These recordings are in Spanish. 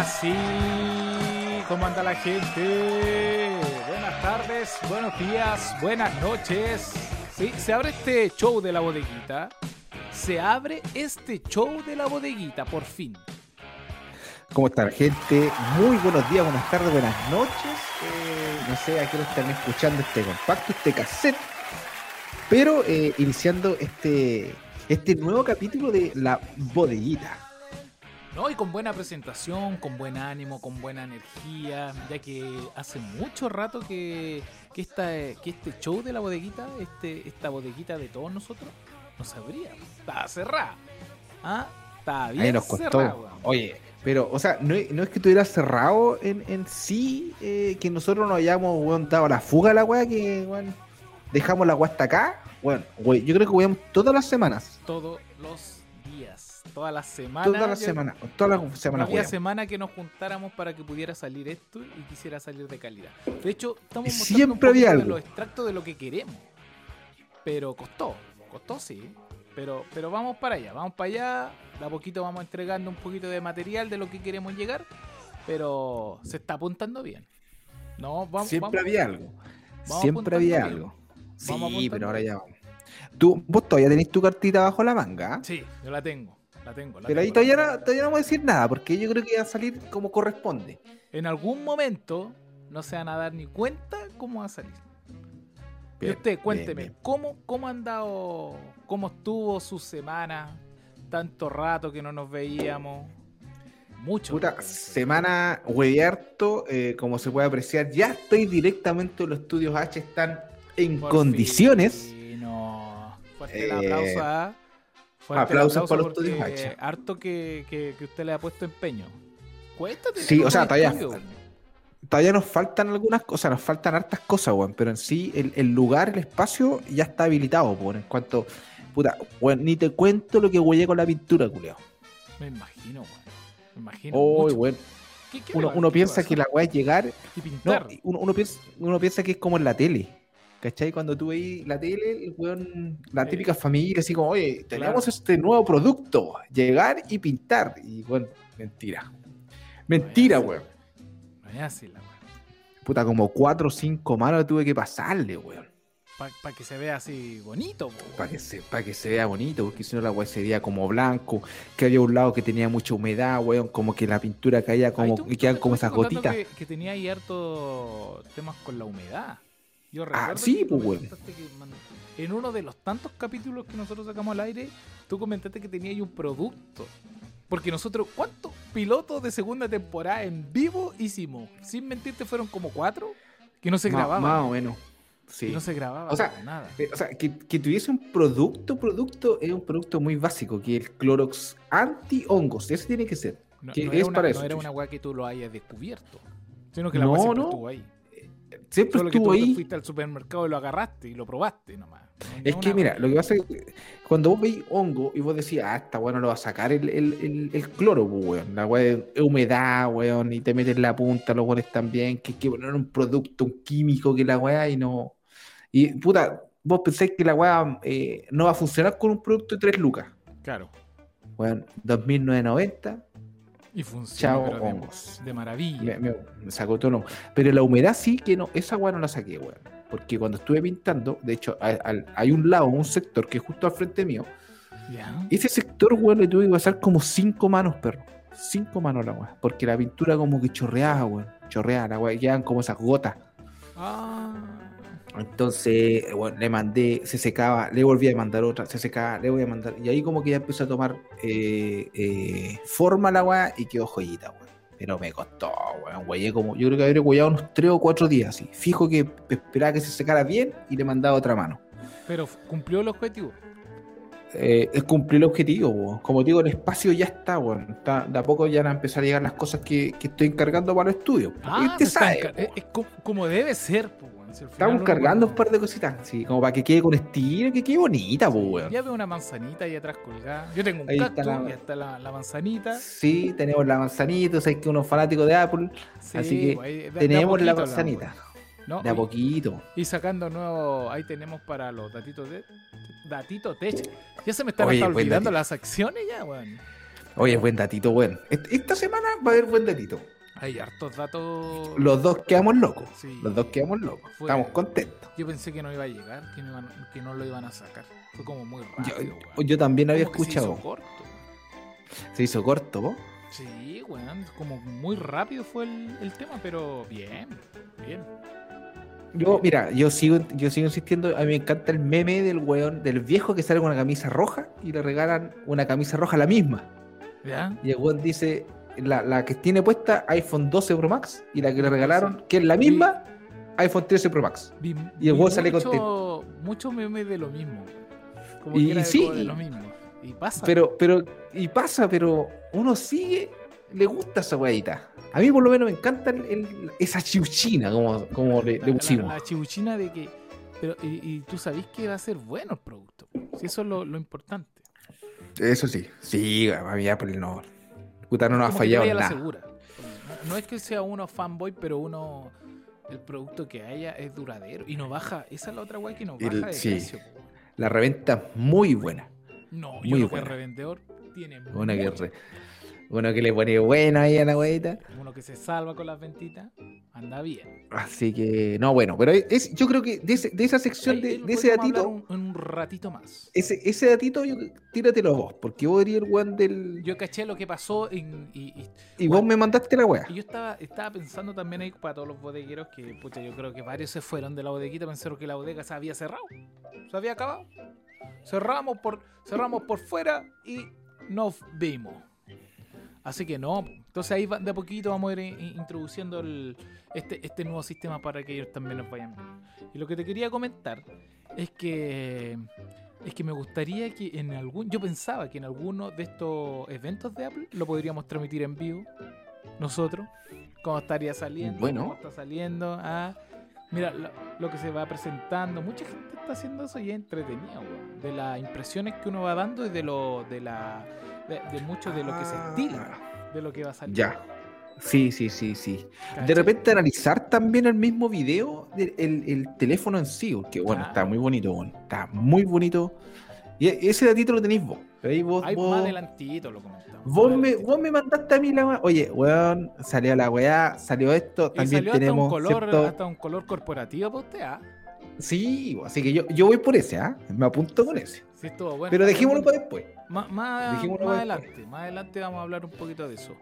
Ahora sí, ¿cómo anda la gente? Buenas tardes, buenos días, buenas noches. Sí, se abre este show de la bodeguita. Se abre este show de la bodeguita, por fin. ¿Cómo está la gente? Muy buenos días, buenas tardes, buenas noches. Eh, no sé a qué están escuchando este compacto, este cassette. Pero eh, iniciando este, este nuevo capítulo de La Bodeguita. No, y con buena presentación, con buen ánimo, con buena energía, ya que hace mucho rato que, que, esta, que este show de la bodeguita, este, esta bodeguita de todos nosotros, no se abría. Estaba cerrada. ¿Ah? Estaba bien Ahí nos costó. cerrada, weón. Oye, pero, o sea, no, no es que estuviera cerrado en, en sí, eh, que nosotros nos hayamos weón, dado la fuga a la weá, que weón, dejamos la weá hasta acá. Bueno, güey, yo creo que weón todas las semanas. Todos los días, todas las semanas. Todas las yo- semanas. Todas las No semanas, había semana que nos juntáramos para que pudiera salir esto y quisiera salir de calidad. De hecho, estamos mostrando siempre un había algo. los extractos de lo que queremos. Pero costó, costó sí. Pero, pero vamos para allá, vamos para allá. De a poquito vamos entregando un poquito de material de lo que queremos llegar. Pero se está apuntando bien. No, vamos, Siempre vamos- había algo. Siempre había algo. Vamos Sí, pero ahora ya vamos. Tú, vos todavía tenés tu cartita bajo la manga. ¿ah? Sí, yo la tengo. La tengo. la Pero ahí tengo, todavía tengo. no, todavía no vamos a decir nada, porque yo creo que va a salir como corresponde. En algún momento no se van a dar ni cuenta cómo va a salir. y usted, cuénteme, bien. ¿cómo, ¿cómo han dado, cómo estuvo su semana? Tanto rato que no nos veíamos. Mucho. Puta, semana hueve harto, eh, como se puede apreciar. Ya estoy directamente en los estudios H, están en Por condiciones. fin, no. Fuerte el Eh, aplauso, ¿ah? Fuerte aplausos aplauso para los porque estudios H. Harto que, que, que usted le ha puesto empeño. Cuesta tener Sí, o sea, todavía-. Todavía nos faltan algunas cosas, nos faltan hartas cosas, weón. Pero en sí, el, el lugar, el espacio ya está habilitado, weón. En cuanto, puta, weón, ni te cuento lo que huellé con la pintura, culiao. Me imagino, weón. Me imagino. Mucho. weón. ¿Qué- qué Uno, uno piensa que la weá es llegar? Y No, pintar. uno, uno piensa, uno piensa que es como en la tele. ¿Cachai? Cuando tú veis la tele, el weón, la típica familia, así como, oye, tenemos Claro. este nuevo producto, llegar y pintar. Y bueno, mentira. Mentira, No weón. No es así la weón. Puta, como cuatro o cinco manos tuve que pasarle, weón. Para que se vea así bonito, weón. Para que, se, pa' que se vea bonito, porque si no la weá sería como blanco, que había un lado que tenía mucha humedad, weón, como que la pintura caía Ay, como, tú- y quedan como esas gotitas. Que, que tenía ahí harto temas con la humedad. Yo Ah, recuerdo sí, que tú pues, que man- en uno de los tantos capítulos que nosotros sacamos al aire, tú comentaste que tenía ahí un producto. Porque nosotros, ¿cuántos pilotos de segunda temporada en vivo hicimos? Sin mentirte, fueron como cuatro que no se grababan. Más o menos. Sí. Y no se grababa O sea, nada. Eh, O sea, que, que tuviese un producto, producto, es un producto muy básico, que es el Clorox anti-hongos. Ese tiene que ser. No, que no es era una, para no eso, era chucha. una weá que tú lo hayas descubierto. Sino que la No, no. estuvo ahí. Siempre Solo que estuvo tú te ahí. fuiste al supermercado y lo agarraste y lo probaste nomás. No- Es que mira, lo que pasa es que cuando vos veis hongo y vos decís, ah, está bueno, lo va a sacar el, el, el, el cloro, pues, weón. La weá es humedad, weón, y te metes la punta, los weones también, que hay que poner un producto, un químico que la weá y no. Y puta, vos pensáis que la weá eh, no va a funcionar con un producto de 3 lucas. Claro. Weón, 2990, Y funciona chao pero de, hongos. de maravilla. Me, me- me sacó tono. Pero la humedad sí que no, esa weá no la saqué, weón. Porque cuando estuve pintando, de hecho, hay, un lado, un sector que es justo al frente mío. Ese sector, weón, le tuve que pasar como cinco manos, perro. Cinco manos la weá. Porque la pintura como que chorreaba, weón. Chorreaba, la weá, quedaban como esas gotas. Ah. Entonces, bueno, le mandé, se secaba, le volví a mandar otra, se secaba, le voy a mandar. Y ahí como que ya empezó a tomar eh, eh, forma la weá y quedó joyita, weón. Pero me costó, weón, güey. Como, yo creo que habría huellado unos tres o cuatro días, así. Fijo que esperaba que se secara bien y le mandaba otra mano. Pero cumplió el objetivo. Eh, es cumplir el objetivo, weón. Como digo, el espacio ya está, weón. Está, de a poco ya van a empezar a llegar las cosas que, que estoy encargando para los estudios. Ah, está sabe, es, es co- como debe ser, weón. Si Estamos cargando un par de cositas, sí, como para que quede con estilo, que quede bonita, pues, weón. Ya veo una manzanita ahí atrás colgada. Yo tengo un Ahí está cactus, la- ya está la, la manzanita. Sí, tenemos la manzanita, sé que uno es fanático de Apple, Sí, así que pues, de tenemos la manzanita, ¿no? de a Y- poquito. Y sacando nuevo, ahí tenemos para los datitos de Datito Tech. Ya se me están Oye, olvidando las acciones ya, weón. Oye, buen datito, weón. Est- Esta semana va a haber buen datito. Hay hartos datos. Los dos quedamos locos. Sí. Los dos quedamos locos. Fue- Estamos contentos. Yo pensé que no iba a llegar, que no, iban- que no lo iban a sacar. Fue como muy rápido, yo también había que se hizo escuchado. corto. Se hizo corto, ¿vos? Sí, weón. Como muy rápido fue el, el tema, pero bien. Bien. Yo, mira, yo sigo, yo sigo insistiendo, a mí me encanta el meme del weón, del viejo que sale con una camisa roja y le regalan una camisa roja la misma. ¿Ya? Y el weón dice, la, la que tiene puesta iPhone 12 Pro Max y la que le regalaron, que es la misma, iPhone 13 Pro Max. Vi, Y el weón sale contento. Muchos memes de lo mismo. Como Y- que era sí, de lo mismo. Y pasa. Pero, pero, y pasa, pero uno sigue, le gusta esa weadita. A mí por lo menos me encanta el- el- esa chiuchina, como, como le, le la, la- pusimos. la chibuchina de que. Pero, y, y tú sabés que va a ser bueno el producto. Si eso es lo, lo importante. Eso sí, sí, a mí Apple no. Puta, no ha que fallado nada. segura. No, no es que sea uno fanboy, pero uno. El producto que haya es duradero y no baja. Esa es la otra guay que no baja El- de sí. precio. La reventa muy buena. No, Muy yo creo que buena. el revendedor tiene Uno que, mucho. re- uno que le pone bueno ahí a la weadita. Uno que se salva con las ventitas, anda bien. Así que, no, bueno, pero es, yo creo que de, ese- de esa sección, Ahí de, ese datito, Un, un ratito más. ese, ese datito, yo, tíratelo vos, porque vos eres el weón del. Yo caché lo que pasó en, y, y- y vos me mandaste la wea. y yo estaba, estaba pensando también ahí para todos los bodegueros que, pucha, yo creo que varios se fueron de la bodeguita, pensaron que la bodega se había cerrado, se había acabado. Cerramos por, cerramos por fuera y nos vimos. Así que no, entonces ahí de a poquito vamos a ir in- introduciendo el- este, este nuevo sistema para que ellos también nos vayan viendo. Y lo que te quería comentar es que es que me gustaría que en algún yo pensaba que en alguno de estos eventos de Apple lo podríamos transmitir en vivo nosotros cómo estaría saliendo Bueno. cómo está saliendo ah, mira lo, lo que se va presentando mucha gente está haciendo eso y es entretenido weón. de las impresiones que uno va dando y de lo de la de, de mucho de lo que se estila de lo que va a salir Ah, Ya. Sí, sí, sí, sí. ¿cachai? De repente analizar también el mismo video del el, el teléfono en sí, que bueno, Claro. está muy bonito, bueno, está muy bonito. Y e- ese datito lo tenéis vos. Ahí vos, vos- más adelantito lo comentamos Vos me, vos me mandaste a mí la weá. Oye, weón, salió la weá, salió esto. Y También salió hasta tenemos. un color ¿cierto? hasta un color corporativo para usted ah Sí, así que yo, yo voy por ese, ¿ah? Me apunto con ese. sí estuvo bueno Pero dejémoslo para después. Más, más, Dejémoslo más para adelante, más adelante vamos a hablar un poquito de eso.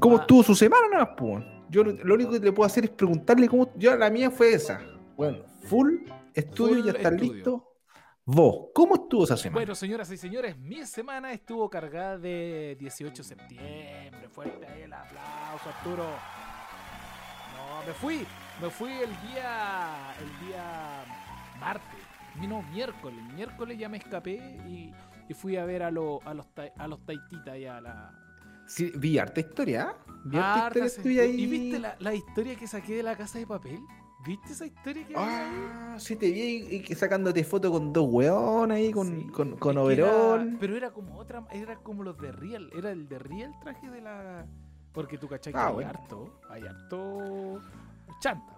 ¿Cómo Ah. estuvo su semana nada más, po, weón? Yo lo, lo único que le puedo hacer es preguntarle cómo. Yo, la mía fue esa. Bueno, full estudio, Full ya está listo. Vos, ¿cómo estuvo esa semana? Bueno, señoras y señores, mi semana estuvo cargada de 18 de septiembre. Fuerte ahí el aplauso, Arturo. No, me fui, me fui el día, el día martes, no, miércoles. Miércoles ya me escapé y, y fui a ver a, lo- a los a los taititas y a la, Sí, vi harta historia, ¿ah? Vi harta historia ahí. ¿Y viste la, la historia que saqué de la casa de papel? ¿Viste esa historia que ahí? Ah, sí, te vi y sacándote foto con dos weones ahí, con, Sí, con, con que era- pero era como otra, era como los de Real, era el de Real traje de la. Porque tú cachai que Ah, hay bueno. harto, hay harto chanta.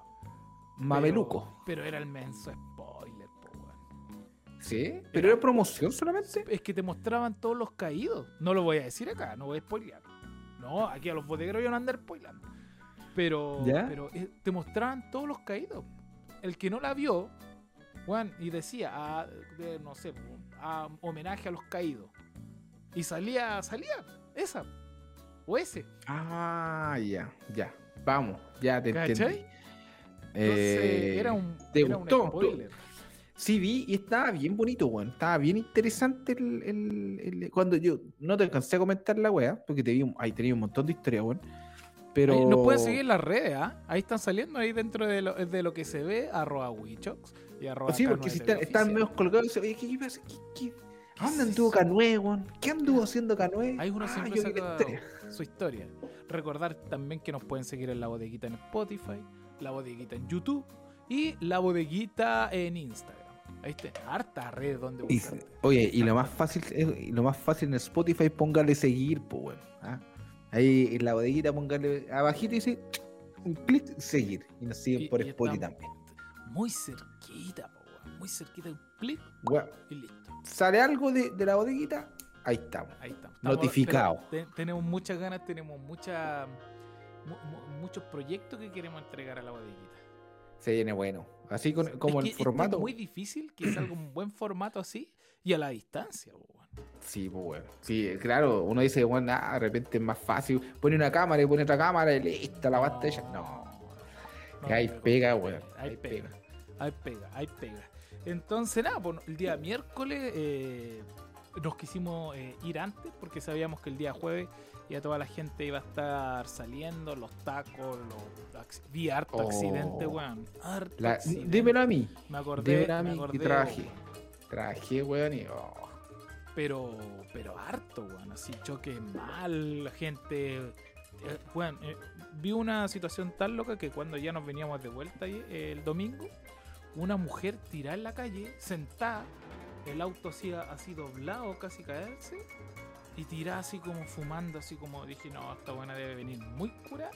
Mameluco. Pero, pero era el menso spoiler, po, weón. ¿Sí? ¿Pero era promoción solamente? Es que te mostraban todos los caídos. No lo voy a decir acá, no voy a spoilear. No, aquí a los bodegueros yo no andar spoilando. Pero, ¿Ya? pero eh, te mostraban todos los caídos. El que no la vio, Juan, y decía, ah, de, no sé, a homenaje a los caídos. Y salía, salía, esa. O ese. Ah, ya, ya. Vamos, ya te ¿Cachai? entendí. Entonces, Eh, era un, ¿te era un gustó? ¿Tú- spoiler. Sí, vi y estaba bien bonito, weón. Estaba bien interesante el, el- el- Cuando yo no te alcancé a comentar la weá, porque te vi, ahí tenía un montón de historia, weón. Pero. Ahí Nos pueden seguir en las redes, ¿ah? Ahí están saliendo, ahí dentro de lo, de lo que se ve, arroba Wichox y arroba Sí, porque K9 si están, están medio colgados, oye, ¿qué, qué pasa? ¿Qué, qué- ¿A dónde anduvo? Canoe, weón? ¿Qué anduvo haciendo Canoe? Ahí uno Ah, siempre saca su historia. Recordar también que nos pueden seguir en la bodeguita en Spotify, la bodeguita en YouTube y la bodeguita en Instagram. Ahí está, harta red donde Y- oye, y lo más fácil, lo más fácil en Spotify, póngale seguir, pues, weón. ¿ah? Ahí en la bodeguita, póngale abajito y dice un clic, seguir. Y nos siguen Y- por y Spotify también. Muy cerquita, po, muy cerquita, un clic Weón, y listo. sale algo de, de la bodeguita, ahí estamos. Ahí estamos. Estamos- Notificado. tenemos muchas ganas, tenemos mucha, mu- mu- muchos proyectos que queremos entregar a la bodeguita. Se viene bueno. Así con- como Es el que formato. Es muy difícil que salga un buen formato así y a la distancia. weón. Sí, pues bueno. Sí, claro, uno dice, bueno, ah, de repente es más fácil. Pone una cámara y pone otra cámara y listo, la hecha. No. No, Ahí pega, weón. Ahí pega, pega. ahí pega, ahí pega. Entonces, nada, pues, el día miércoles eh, nos quisimos eh, ir antes porque sabíamos que el día jueves ya toda la gente iba a estar saliendo, los tacos, los vi harto Oh. accidente, weón. Harto La- accidente. dímelo a mí. Me acordé, dímelo a me mí, acordé, que trabajé. weón. Trabajé, weón, y. oh. pero pero harto, weón, así choques mal, la gente, eh, weón, eh, vi una situación tan loca que cuando ya nos veníamos de vuelta eh, el domingo, una mujer tirada en la calle, sentada, el auto así, así doblado, casi caerse, y tirada así como fumando, así como dije, no, esta buena debe venir muy cura,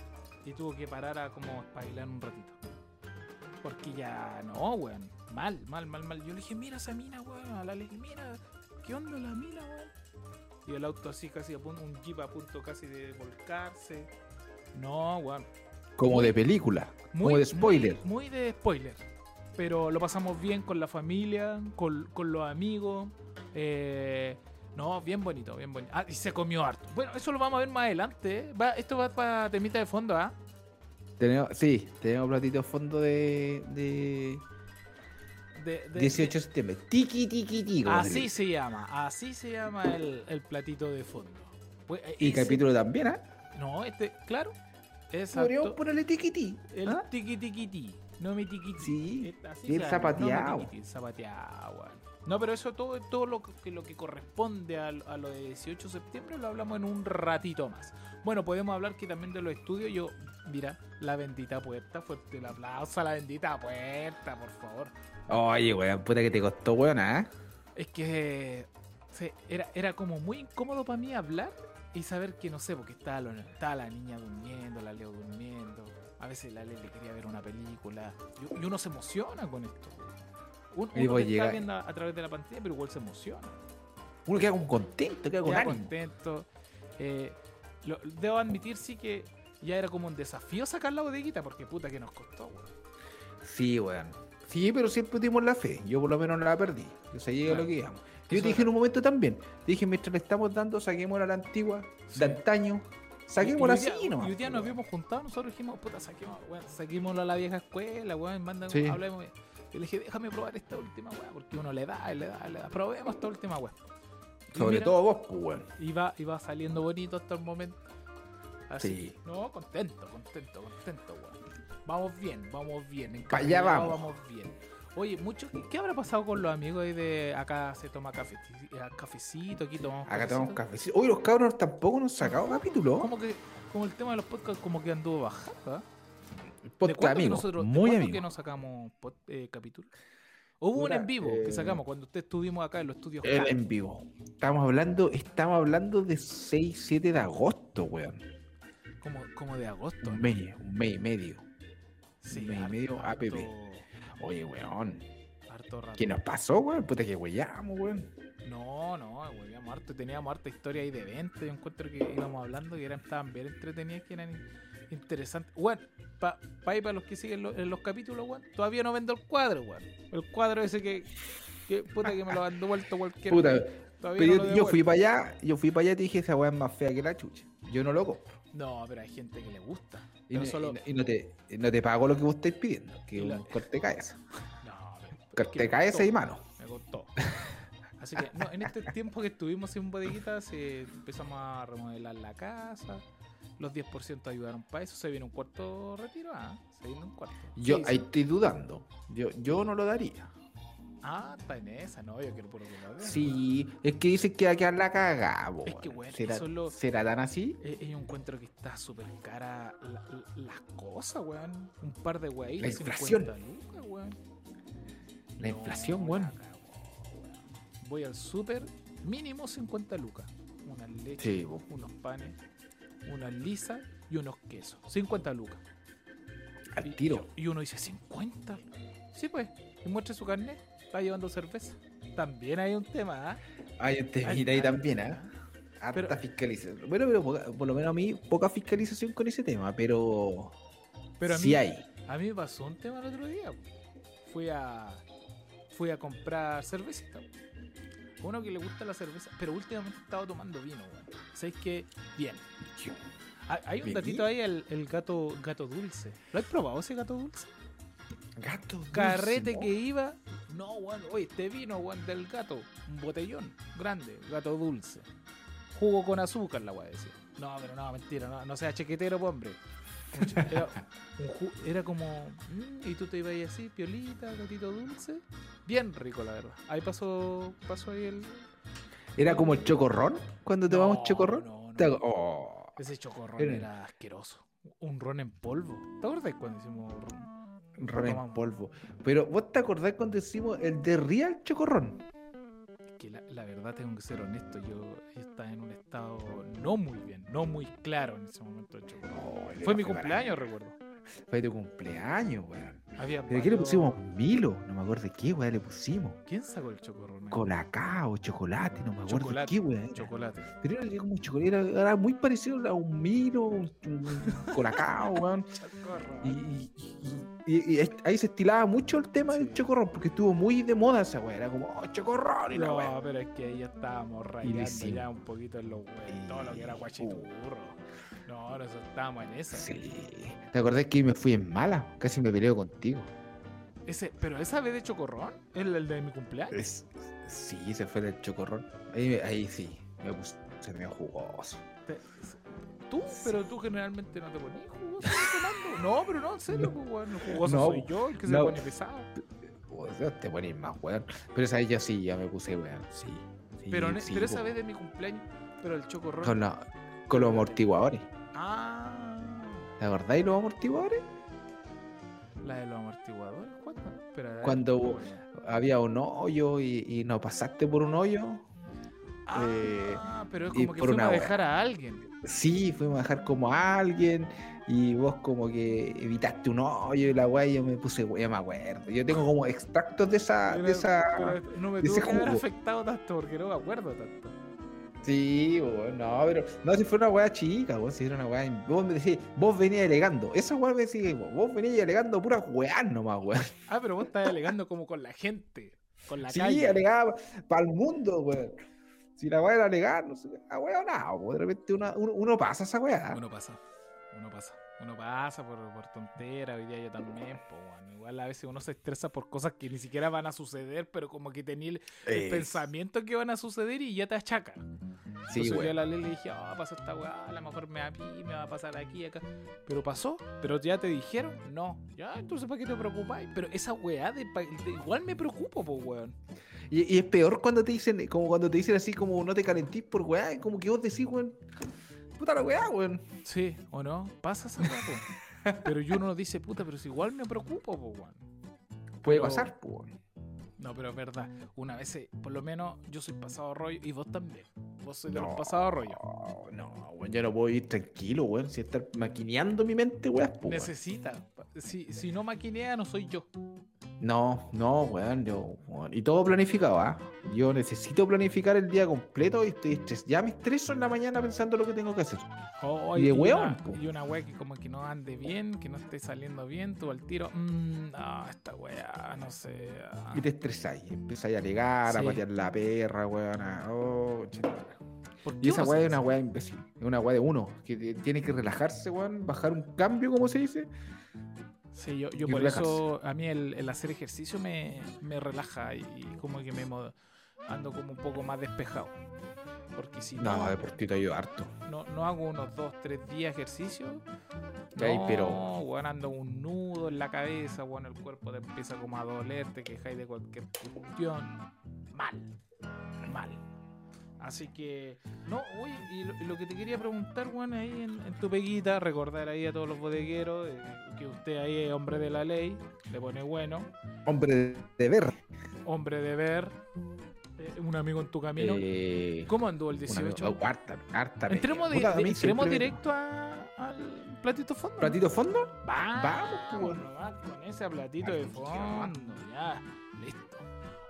y tuvo que parar a como bailar un ratito. Porque ya, no, weón, mal, mal, mal, mal. Yo le dije, mira esa mina, weón, a la le dije, mira, ¿qué onda la mina, weón? Y el auto así casi a punto, un jeep a punto casi de volcarse. No, weón. Como de película. Muy, como de spoiler. Muy, muy de spoiler. Pero lo pasamos bien con la familia, con, con los amigos. eh, no, bien bonito, bien bonito. Ah, y se comió harto. Bueno, eso lo vamos a ver más adelante. ¿eh? Va, esto va para temita de fondo, ¿ah? Tenemos, sí, tenemos platito fondo de, de De- de- 18 de septiembre. Tiki, tiki, tiki. Así se llama, así se llama el, el platito de fondo. Pues, eh, Y ese- capítulo también, ¿ah? No, este, claro. Podríamos Exacto. ponerle tiki, tiki. El ¿ah? tiki tiki ti. No mi tiki ti. Sí, Eh, así llama, zapateado. No zapateado, weón. No, pero eso todo, todo lo que, lo que corresponde a, a lo de 18 de septiembre lo hablamos en un ratito más. Bueno, podemos hablar que también de los estudios. Yo, mira, la bendita puerta, fuerte el aplauso a la bendita puerta, por favor. Oye, weón, puta que te costó, weón, ¿ah? Es que se- era, era como muy incómodo para mí hablar y saber que no sé, porque estaba, lo- estaba la niña durmiendo, la Leo durmiendo. A veces la Lele quería ver una película. Y, y uno se emociona con esto. Uno, que llega- está viendo a, a través de la pantalla, pero igual se emociona. Uno queda como contento, queda con Queda ánimo. contento. Eh, lo- debo admitir, sí, que ya era como un desafío sacar la bodeguita, porque puta que nos costó, weón. Sí, weón. Sí, pero siempre tuvimos la fe. Yo por lo menos no la perdí. Yo sabía Claro. lo que íbamos. Yo Eso te dije en un momento también. Te dije, mientras le estamos dando, saquémosla a la antigua, Sí. de antaño. Saquémosla así, nomás, Y hoy día nos habíamos juntado, nosotros dijimos, puta, saquemos, weón, a la vieja escuela, weón, mandan, Sí. hablemos. Y le dije, déjame probar esta última weón, porque uno le da, le da, le da. Probemos esta última. Y Sobre mira, todo vos, pues, weón. Iba, iba saliendo bonito hasta el momento. Así. Sí. No, contento, contento, contento, weón. Vamos bien, vamos bien. Pa' allá encarrilados, vamos. bien. Oye, mucho, ¿qué habrá pasado con los amigos ahí de acá se toma cafe, cafecito, aquí tomamos Acá tomamos cafecito? Oye, los cabros tampoco nos han sacado capítulo. Como que, como el tema de los podcasts, como que anduvo bajando. ¿De Podcast amigo. nosotros- Muy amigo. que no sacamos pod- eh, capítulo? Hubo un en vivo eh, que sacamos cuando usted estuvimos acá en los estudios. El en vivo. Estamos hablando, estamos hablando de 6, 7 de agosto, weón. como, como de agosto. Un mes, un mes y medio. Sí, un mes y medio harto- APP. Oye, weón. harto rato. ¿Qué nos pasó, weón? Puta que weyamos, weón. No, no, huevíamos harto. Teníamos harta historia ahí de eventos. Yo encuentro que íbamos hablando y eran, estaban bien entretenidas, que eran in- interesantes. Bueno, para pa para los que siguen lo- en los capítulos, weón, todavía no vendo el cuadro, weón. El cuadro ese que, que puta que me lo han devuelto cualquier. Puta, pero no yo, yo fui para allá, yo fui para allá y te dije, esa weá es más fea que la chucha. Yo no lo compro. No, pero hay gente que le gusta. Y, no, solo. y no- y no te, no te pago lo que vos estáis pidiendo, que la- un corte cabeza. No, pero- Corte cabeza y mano. Me costó. Así que, no, en este tiempo que estuvimos en bodeguitas, eh, empezamos a remodelar la casa. Los 10% ayudaron para eso. Se viene un cuarto retiro. Ah, se viene un cuarto. Yo ahí estoy dudando. Yo, yo no lo daría. Ah, está en esa, no, yo quiero que lo vean. Sí, es que dicen que va a quedar la cagada, Es que, bueno, ¿Será, eso es lo- ¿Será tan así? Eh, yo encuentro que está súper cara la- la- las cosas, weón. Un par de weón. La inflación. lucas, weón. La No, inflación, la weón. Voy al súper, mínimo 50 lucas. Una leche, Sí, unos panes, unas lisas y unos quesos. 50 lucas. Al tiro. Y, uno dice, ¿50? Sí, pues. Y muestre su carnet. Está llevando cerveza. También hay un tema, ¿ah? Hay un temita ahí también, ¿eh? Harta Pero- fiscalización. Bueno, pero poca- por lo menos a mí, poca fiscalización con ese tema, pero. Pero a mí, sí hay. a mí me pasó un tema el otro día. Fui a fui a comprar cervecita. Uno que le gusta la cerveza, pero últimamente he estado tomando vino, weón. ¿Sabes qué? Bien. Hay- Hay un datito ahí, el, el gato gato dulce. ¿Lo has probado ese gato dulce? Gato. dulce, Carrete ¿no? que iba. No, weón. Oye, este vino, weón, del gato. Un botellón grande, gato dulce. Jugo con azúcar, la weá decía. No, pero no, mentira, no, no sea chequetero, hombre. Era, era como. mm, y tú te ibas ahí así, piolita, gatito dulce. Bien rico, la verdad. Ahí pasó, pasó ahí el. Era como el chocorrón cuando tomamos No, chocorrón. no, no. oh, Ese chocorrón Era- era asqueroso. Un ron en polvo. ¿Te acuerdas cuando hicimos ron? ron en polvo. Pero vos te acordás cuando decimos el de real chocorrón. Que la, la verdad tengo que ser honesto, yo estaba en un estado no muy bien, no muy claro en ese momento de Fue mi cumpleaños, recuerdo. Fue tu cumpleaños, weón. ¿Pero qué le pusimos? Milo. No me acuerdo de qué, weón, le pusimos. ¿Quién sacó el chocorrón? ahí? Colacao, chocolate, no me acuerdo de qué, weón. Chocolate. Pero era como chocolate, era, era muy parecido a un Milo, un, colacao, weón. Y, y- y- ahí se estilaba mucho el tema del chocorrón, porque estuvo muy de moda esa weá. Era como, oh, chocorrón y la No, weá. pero es que ahí estábamos rayando ya un poquito en los huevos, todo lo que era guachiturro. No, nosotros estábamos en esa. Sí. ¿Te acordás que me fui en mala? Casi me peleo contigo. Ese, pero esa vez de chocorrón, el, el de mi cumpleaños. Es- sí, se fue del chocorrón. Ahí, me- ahí sí, me puse medio jugoso. Te- ¿Tú? Pero tú generalmente no te ponías jugoso. No, pero no, en serio, pues, weón. El jugoso No, soy yo, el que se no. pone pesado. Sea, te pones más, weón. Pero esa vez ya sí, ya me puse, weón. Sí. sí, Pero, ne- sí, pero esa po. vez de mi cumpleaños, pero el chocorrón. Con, la- con los amortiguadores. Ah, ¿Te acordáis los amortiguadores? la de los amortiguadores, ¿cuándo? Pero, Cuando había un hoyo y, y no pasaste por un hoyo. Ah, eh, pero es como que fuimos una a dejar a alguien. Sí, fuimos a dejar como a alguien y vos como que evitaste un hoyo y la weá yo me puse, weá, me acuerdo. Yo tengo como extractos de esa... Pero- De esa... pero no me tuvo que haber afectado tanto porque no me acuerdo tanto. Sí, weón, no, pero no, si fue una weá chica, weón, si era una weá. Vos me decís, vos venías alegando. Esa weá me decís, vos, venías alegando puras weá nomás, weón. Ah, pero vos estás alegando como con la gente, con la Sí, calle. alegaba para el mundo, weón. Si la weá era alegar, no sé, la weá nada, weón. De repente uno, uno pasa esa weá. Uno pasa, uno pasa. Uno pasa por, por tontera, hoy día yo también, po, weón. Igual a veces uno se estresa por cosas que ni siquiera van a suceder, pero como que tenía el, el pensamiento que van a suceder y ya te achaca. Sí, Entonces yo a la ley le dije, ah, pasó esta weá, a lo mejor me va a mí, me va a pasar aquí, acá. Pero pasó, pero ya te dijeron, no. Ya, entonces ¿para qué te preocupáis? Pero esa weá de, de- igual me preocupo, pues weón. Y, y es peor cuando te dicen, como cuando te dicen así, como no te calentís por weá, como que vos decís, weón, puta la weá, weón. Sí, ¿o no? Pasa esa weá. Pero yo uno dice, puta, pero si igual me preocupo, weón. Puede Pero- pasar, weón. No, pero es verdad. Una vez, eh, por lo menos, yo soy pasado rollo y vos también. Vos sois de No. los pasados rollo. No, weón, yo no puedo ir tranquilo, weón, si estar maquineando mi mente, weón. Necesita. Si, si no maquinea, no soy yo. No, no, weón, yo, weón, y todo planificado, ¿ah? Yo necesito planificar el día completo y estoy estres- ya me estreso en la mañana pensando lo que tengo que hacer. Oh, Y de weón, una, y una wea que como que no ande bien, que no esté saliendo bien, tú al tiro, mmm, ah, esta wea, no sé. ah". Y te estresáis, empezáis a alegar, a Sí. patear la perra, weón, a- oh, conchetumare. ¿Por qué Y esa weá es una weá imbécil, es una weá de uno, que tiene que relajarse, weón, bajar un cambio, como se dice. Sí, yo, yo por relajarse. eso a mí el, el hacer ejercicio me, me relaja y, como que me ando como un poco más despejado. Porque si no, No, deportito ayuda harto. no, no hago unos dos, tres días ejercicio, no, pero- weón, ando un nudo en la cabeza, bueno, el cuerpo te empieza como a doler, te quejáis de cualquier cuestión. Mal, mal. Así que, no, oye, y lo, y lo que te quería preguntar, Juan, ahí en, en tu peguita, recordar ahí a todos los bodegueros eh, que usted ahí es hombre de la ley, le pone bueno, Hombre de, ver. hombre de ver, eh, un amigo en tu camino. Eh, ¿Cómo anduvo el un amigo- 18? oh, harta, harta Entremos, de- de- directo a- al platito fondo. ¿Platito fondo? Vamos, Vamos, pues. nomás con ese platito de fondo, ya.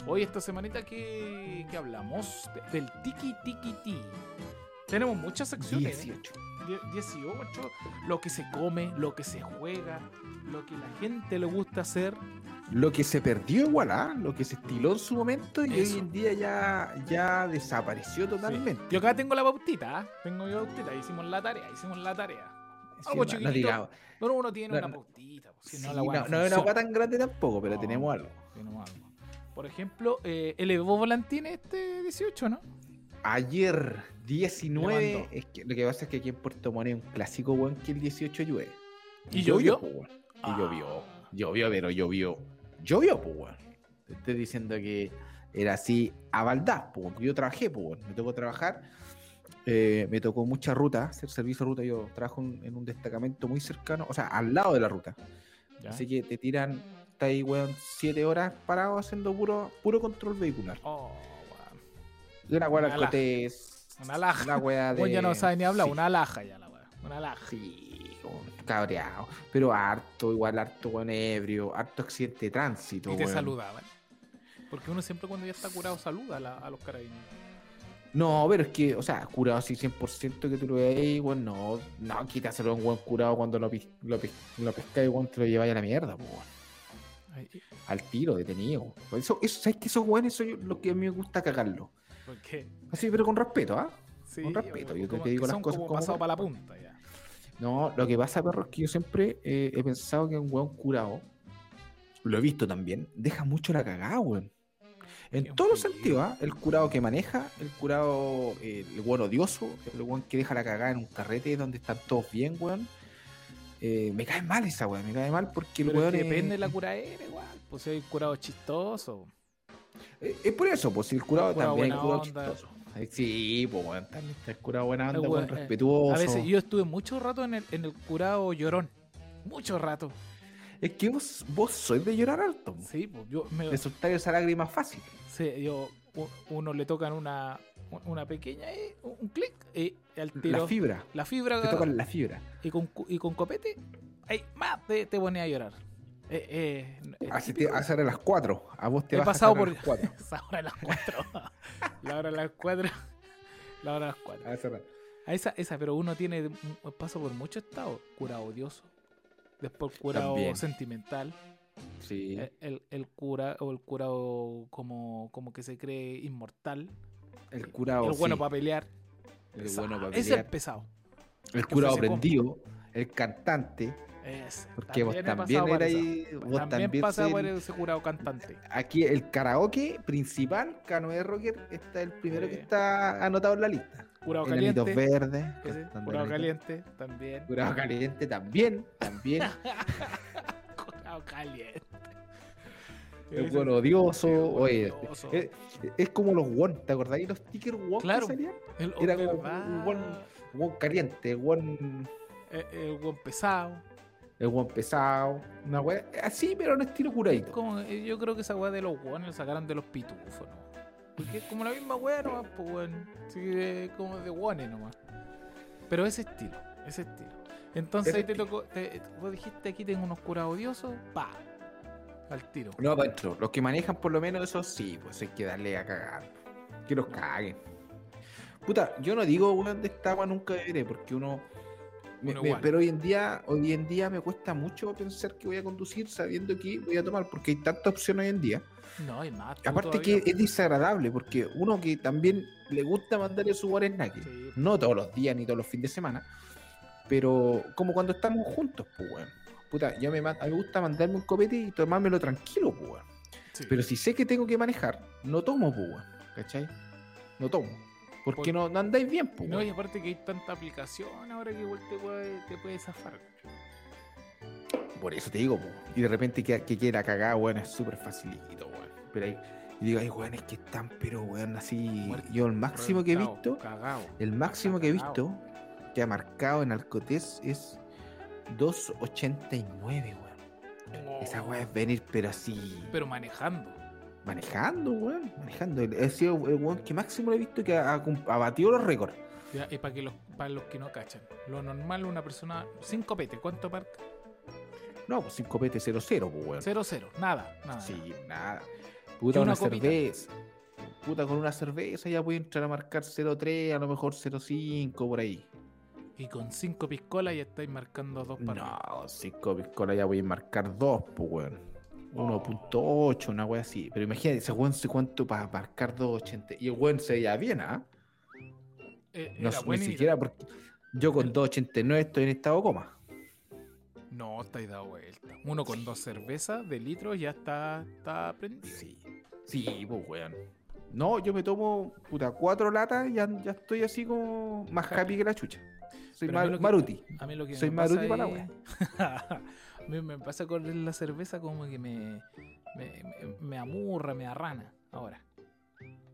Hoy, esta semanita que, que hablamos de- del tiki tiki ti. Tenemos muchas secciones. 18. Die- 18. Lo que se come, lo que se juega, lo que la gente le gusta hacer. Lo que se perdió igual, ¿ah? lo que se estiló en su momento y Eso. hoy en día ya, ya desapareció totalmente. Yo acá tengo la pautita, ¿ah? Tengo yo pautita. Hicimos la tarea, hicimos la tarea. Sí, Algo no- no. Pero uno tiene No, una pautita. pues, si Sí, no, es una hueá tan grande tampoco, pero tenemos algo. Tenemos algo. Por ejemplo, eh, el Evo Volantín este 18, ¿no? Ayer, Le 19, mandó. es que, lo que pasa es que aquí en Puerto Montt es un clásico, weón, que el 18 llueve. ¿Y llovió? Y llovió. Llovió, pero llovió. Llovió, pues, weón. Te estoy diciendo que era así a baldad, pues, yo trabajé, pues. Me tocó trabajar. eh, me tocó mucha ruta, hacer servicio de ruta. Yo trabajo en, en un destacamento muy cercano, o sea, al lado de la ruta. ¿Ya? Así que te tiran, está ahí, weón, siete horas parado haciendo puro, puro control vehicular. Oh, weón. Y una weá de Una laja. Una weá de. Bueno, ya no sabe ni hablar, sí. una laja ya la weá. Una laja. Sí, weón, cabreado. Pero harto, igual harto weón ebrio, harto accidente de tránsito. Y te weón. saludaban. Porque uno siempre cuando ya está curado saluda a, la- a los carabineros. No, pero es que, o sea, curado así 100% que tú lo veas weón, no, no, quítaselo a un weón curado cuando lo, lo, lo pescáis, weón, te lo lleváis a la mierda, weón. Al tiro, detenido. Eso, eso, ¿sabes que esos weones son lo que a mí me gusta cagarlo? ¿Por qué? Así, pero con respeto, ¿ah? Sí, Con respeto, yo te digo las son cosas como como pasado para la punta ya. No, lo que pasa, perro, es que yo siempre eh, he pensado que un weón curado, lo he visto también, deja mucho la cagada, weón. En todos los sentidos, ¿ah? El curado que maneja, el curado, eh, el weón odioso, el weón que deja la cagada en un carrete donde están todos bien, weón. Eh, me cae mal esa weón, me cae mal porque el Pero es weón que es- depende de la curaera igual. Pues si hay curado chistoso. Eh, Es por eso, pues si el curado El curado también es curado onda. chistoso. Sí, pues weón, también está el curado buena El onda, weón, eh, respetuoso. A veces yo estuve mucho rato en el, en el curado llorón. Mucho rato. Es que vos, vos sois de llorar alto. Sí, pues yo me, de soltar esa lágrima fácil. sí, yo uno le tocan una una pequeña eh, un clic y al tiro La fibra. la fibra Te tocan la fibra. y con y con copete ahí más te, te pone a llorar. Eh, eh, es Así te a hacer a las 4. A vos te He vas pasado a por a las 4. esa hora de las 4. la hora de las 4. La hora de las 4. A esa, esa, pero uno tiene paso por mucho estado. Curado odioso. Después curado También. sentimental. Sí. El, el, el cura o el curado como, como que se cree inmortal. El curado. el bueno sí. para pelear. El Pesado. bueno para Ese es el pelear. pesado. El curado prendido. El cantante. Ese. Porque vos también por eras esa. ahí. Vos También, también pasa sois por ese curado cantante. Aquí el karaoke principal, Canoe Rocker, está el primero que está anotado en la lista. Curado caliente. verdes. Curado caliente también. Curado caliente también. También. Curado caliente. El Ese- bueno odioso. bueno Oye, es, es como los won. ¿Te acordáis los stickers won Claro. que salían? El, era el- como un Won caliente, won. el, el buen pesado. El won pesado. Una wea. Así, pero en estilo curadito. Como, eh, yo creo que esa weá de los weones la sacaron de los pitufos, ¿no? Porque es como la misma weá nomás, pues weón. Sí, de- como de weones nomás. Pero ese estilo, ese estilo. Entonces ahí te tocó, te- vos dijiste aquí tengo unos curados odiosos, pa, al tiro. No, para adentro. Los que manejan por lo menos eso sí, pues hay que darle a cagar. Que los caguen. Puta, yo no digo weón de esta agua nunca beberé, porque uno. me- me- pero hoy en día, hoy en día me cuesta mucho pensar que voy a conducir sabiendo que voy a tomar, porque hay tanta opción hoy en día. No, hay más. tú Aparte todavía. que es desagradable, porque uno que también le gusta mandarle su guarda snack, Sí. no todos los días ni todos los fines de semana, pero como cuando estamos juntos, pues weón. Puta, yo me, a mí me gusta mandarme un copete y tomármelo tranquilo, pues. Sí. Pero si sé que tengo que manejar, no tomo, pues, weón. ¿Cachai? No tomo. Porque Por- no, no andáis bien, pues. No, y aparte que hay tanta aplicación ahora que igual te puede, te puede zafar. Por eso te digo, pues. Y de repente que, que quiera cagar, weón, es súper facilito, weón. Pero ahí, y digo, ay, weón, es que están, pero, weón, así. Yo el máximo que he visto, el máximo que he visto que ha marcado en Alcotés es 2.89, weón. Esa weá es venir, pero así. Pero manejando. Manejando, weón. Manejando. He sido el weón que máximo lo he visto que ha, ha batido los récords. Ya, y para que los, para los que no cachan. Lo normal, una persona. Sin copete, ¿cuánto marca? No, pues 5 PT 0-0, pues, weón. Cero, cero. Nada, nada. Sí, nada. Puta, una, una cerveza. Puta, con una cerveza ya voy a entrar a marcar 0.3, a lo mejor 0.5 por ahí. Y con cinco piscolas ya estáis marcando dos para. No, 5 piscolas ya voy a marcar 2, pues, weón. Oh. 1.8, una wea así. Pero imagínate, ese weón se cuánto para marcar 2.80. Y el weón se veía bien, ¿ah? Eh, No, ni siquiera porque yo con 2.89 estoy en estado coma. No, estáis dado vuelta. Uno con dos cervezas de litros ya está, está prendido. Sí. Sí, pues, weón. No, yo me tomo, puta, cuatro latas y ya, ya estoy así como más happy que la chucha. Soy a mar- que- Maruti. A mí lo que Soy me pasa Maruti para la a mí me pasa con la cerveza como que me, me, me- me amurra, me arrana ahora.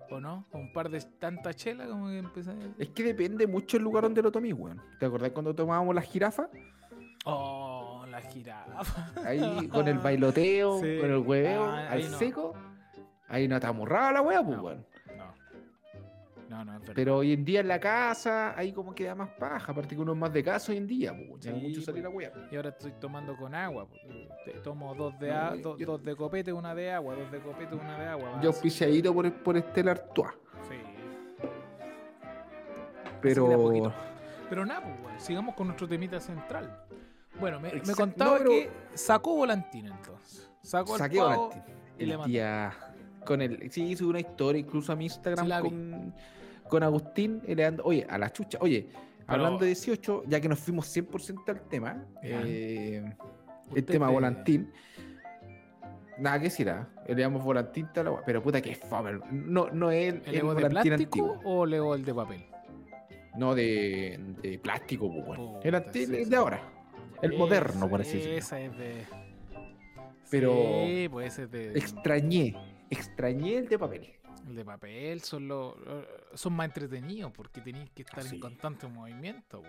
¿O no? Con un par de tanta chela como que empieza Es que depende mucho el lugar donde lo tomé, weón. ¿Te acordás cuando tomábamos las jirafas? Oh, la jirafa. Ahí con el bailoteo, Sí. con el hueveo, Ah, al no. seco. Ahí no está amurrada la wea, pues, No. weón. No. No, no, es verdad. Pero hoy en día en la casa, ahí como queda más paja. Aparte que uno es más de casa hoy en día, pues, Sí, mucho salir pues. a wea. Y ahora estoy tomando con agua. te- Tomo dos de, a- yo- do- yo- dos de copete, una de agua, dos de copete, una de agua. Yo así. auspiciadito por, por Estela Artois. Sí. Pero. Pero nada, pues, sigamos con nuestro temita central. Bueno, me, contaba No, pero- que sacó Volantín entonces. Sacó el Saqué pavo Volantín. y El le día. Con el. Sí, hice una historia incluso a mi Instagram Sí vi. Con, Agustín. y dando- oye, a la chucha. Oye, hablando de 18, ya que nos fuimos 100% al tema. Eh, el tema te- volantín. Nada que decir, ¿ah? Le damos volantín, tal, pero puta que fome. No, no es el, ¿El el Evo de volantín plástico antiguo. o Leo el de papel? No de, de plástico, pues, bueno. Puta, El, anti- sí, el sí. de ahora. El moderno, por así decirlo. Esa es de. Pero- Sí, pues ese es de. Extrañé, extrañé el de papel. El de papel son, los son más entretenidos porque tenéis que estar Sí. en constante movimiento. po.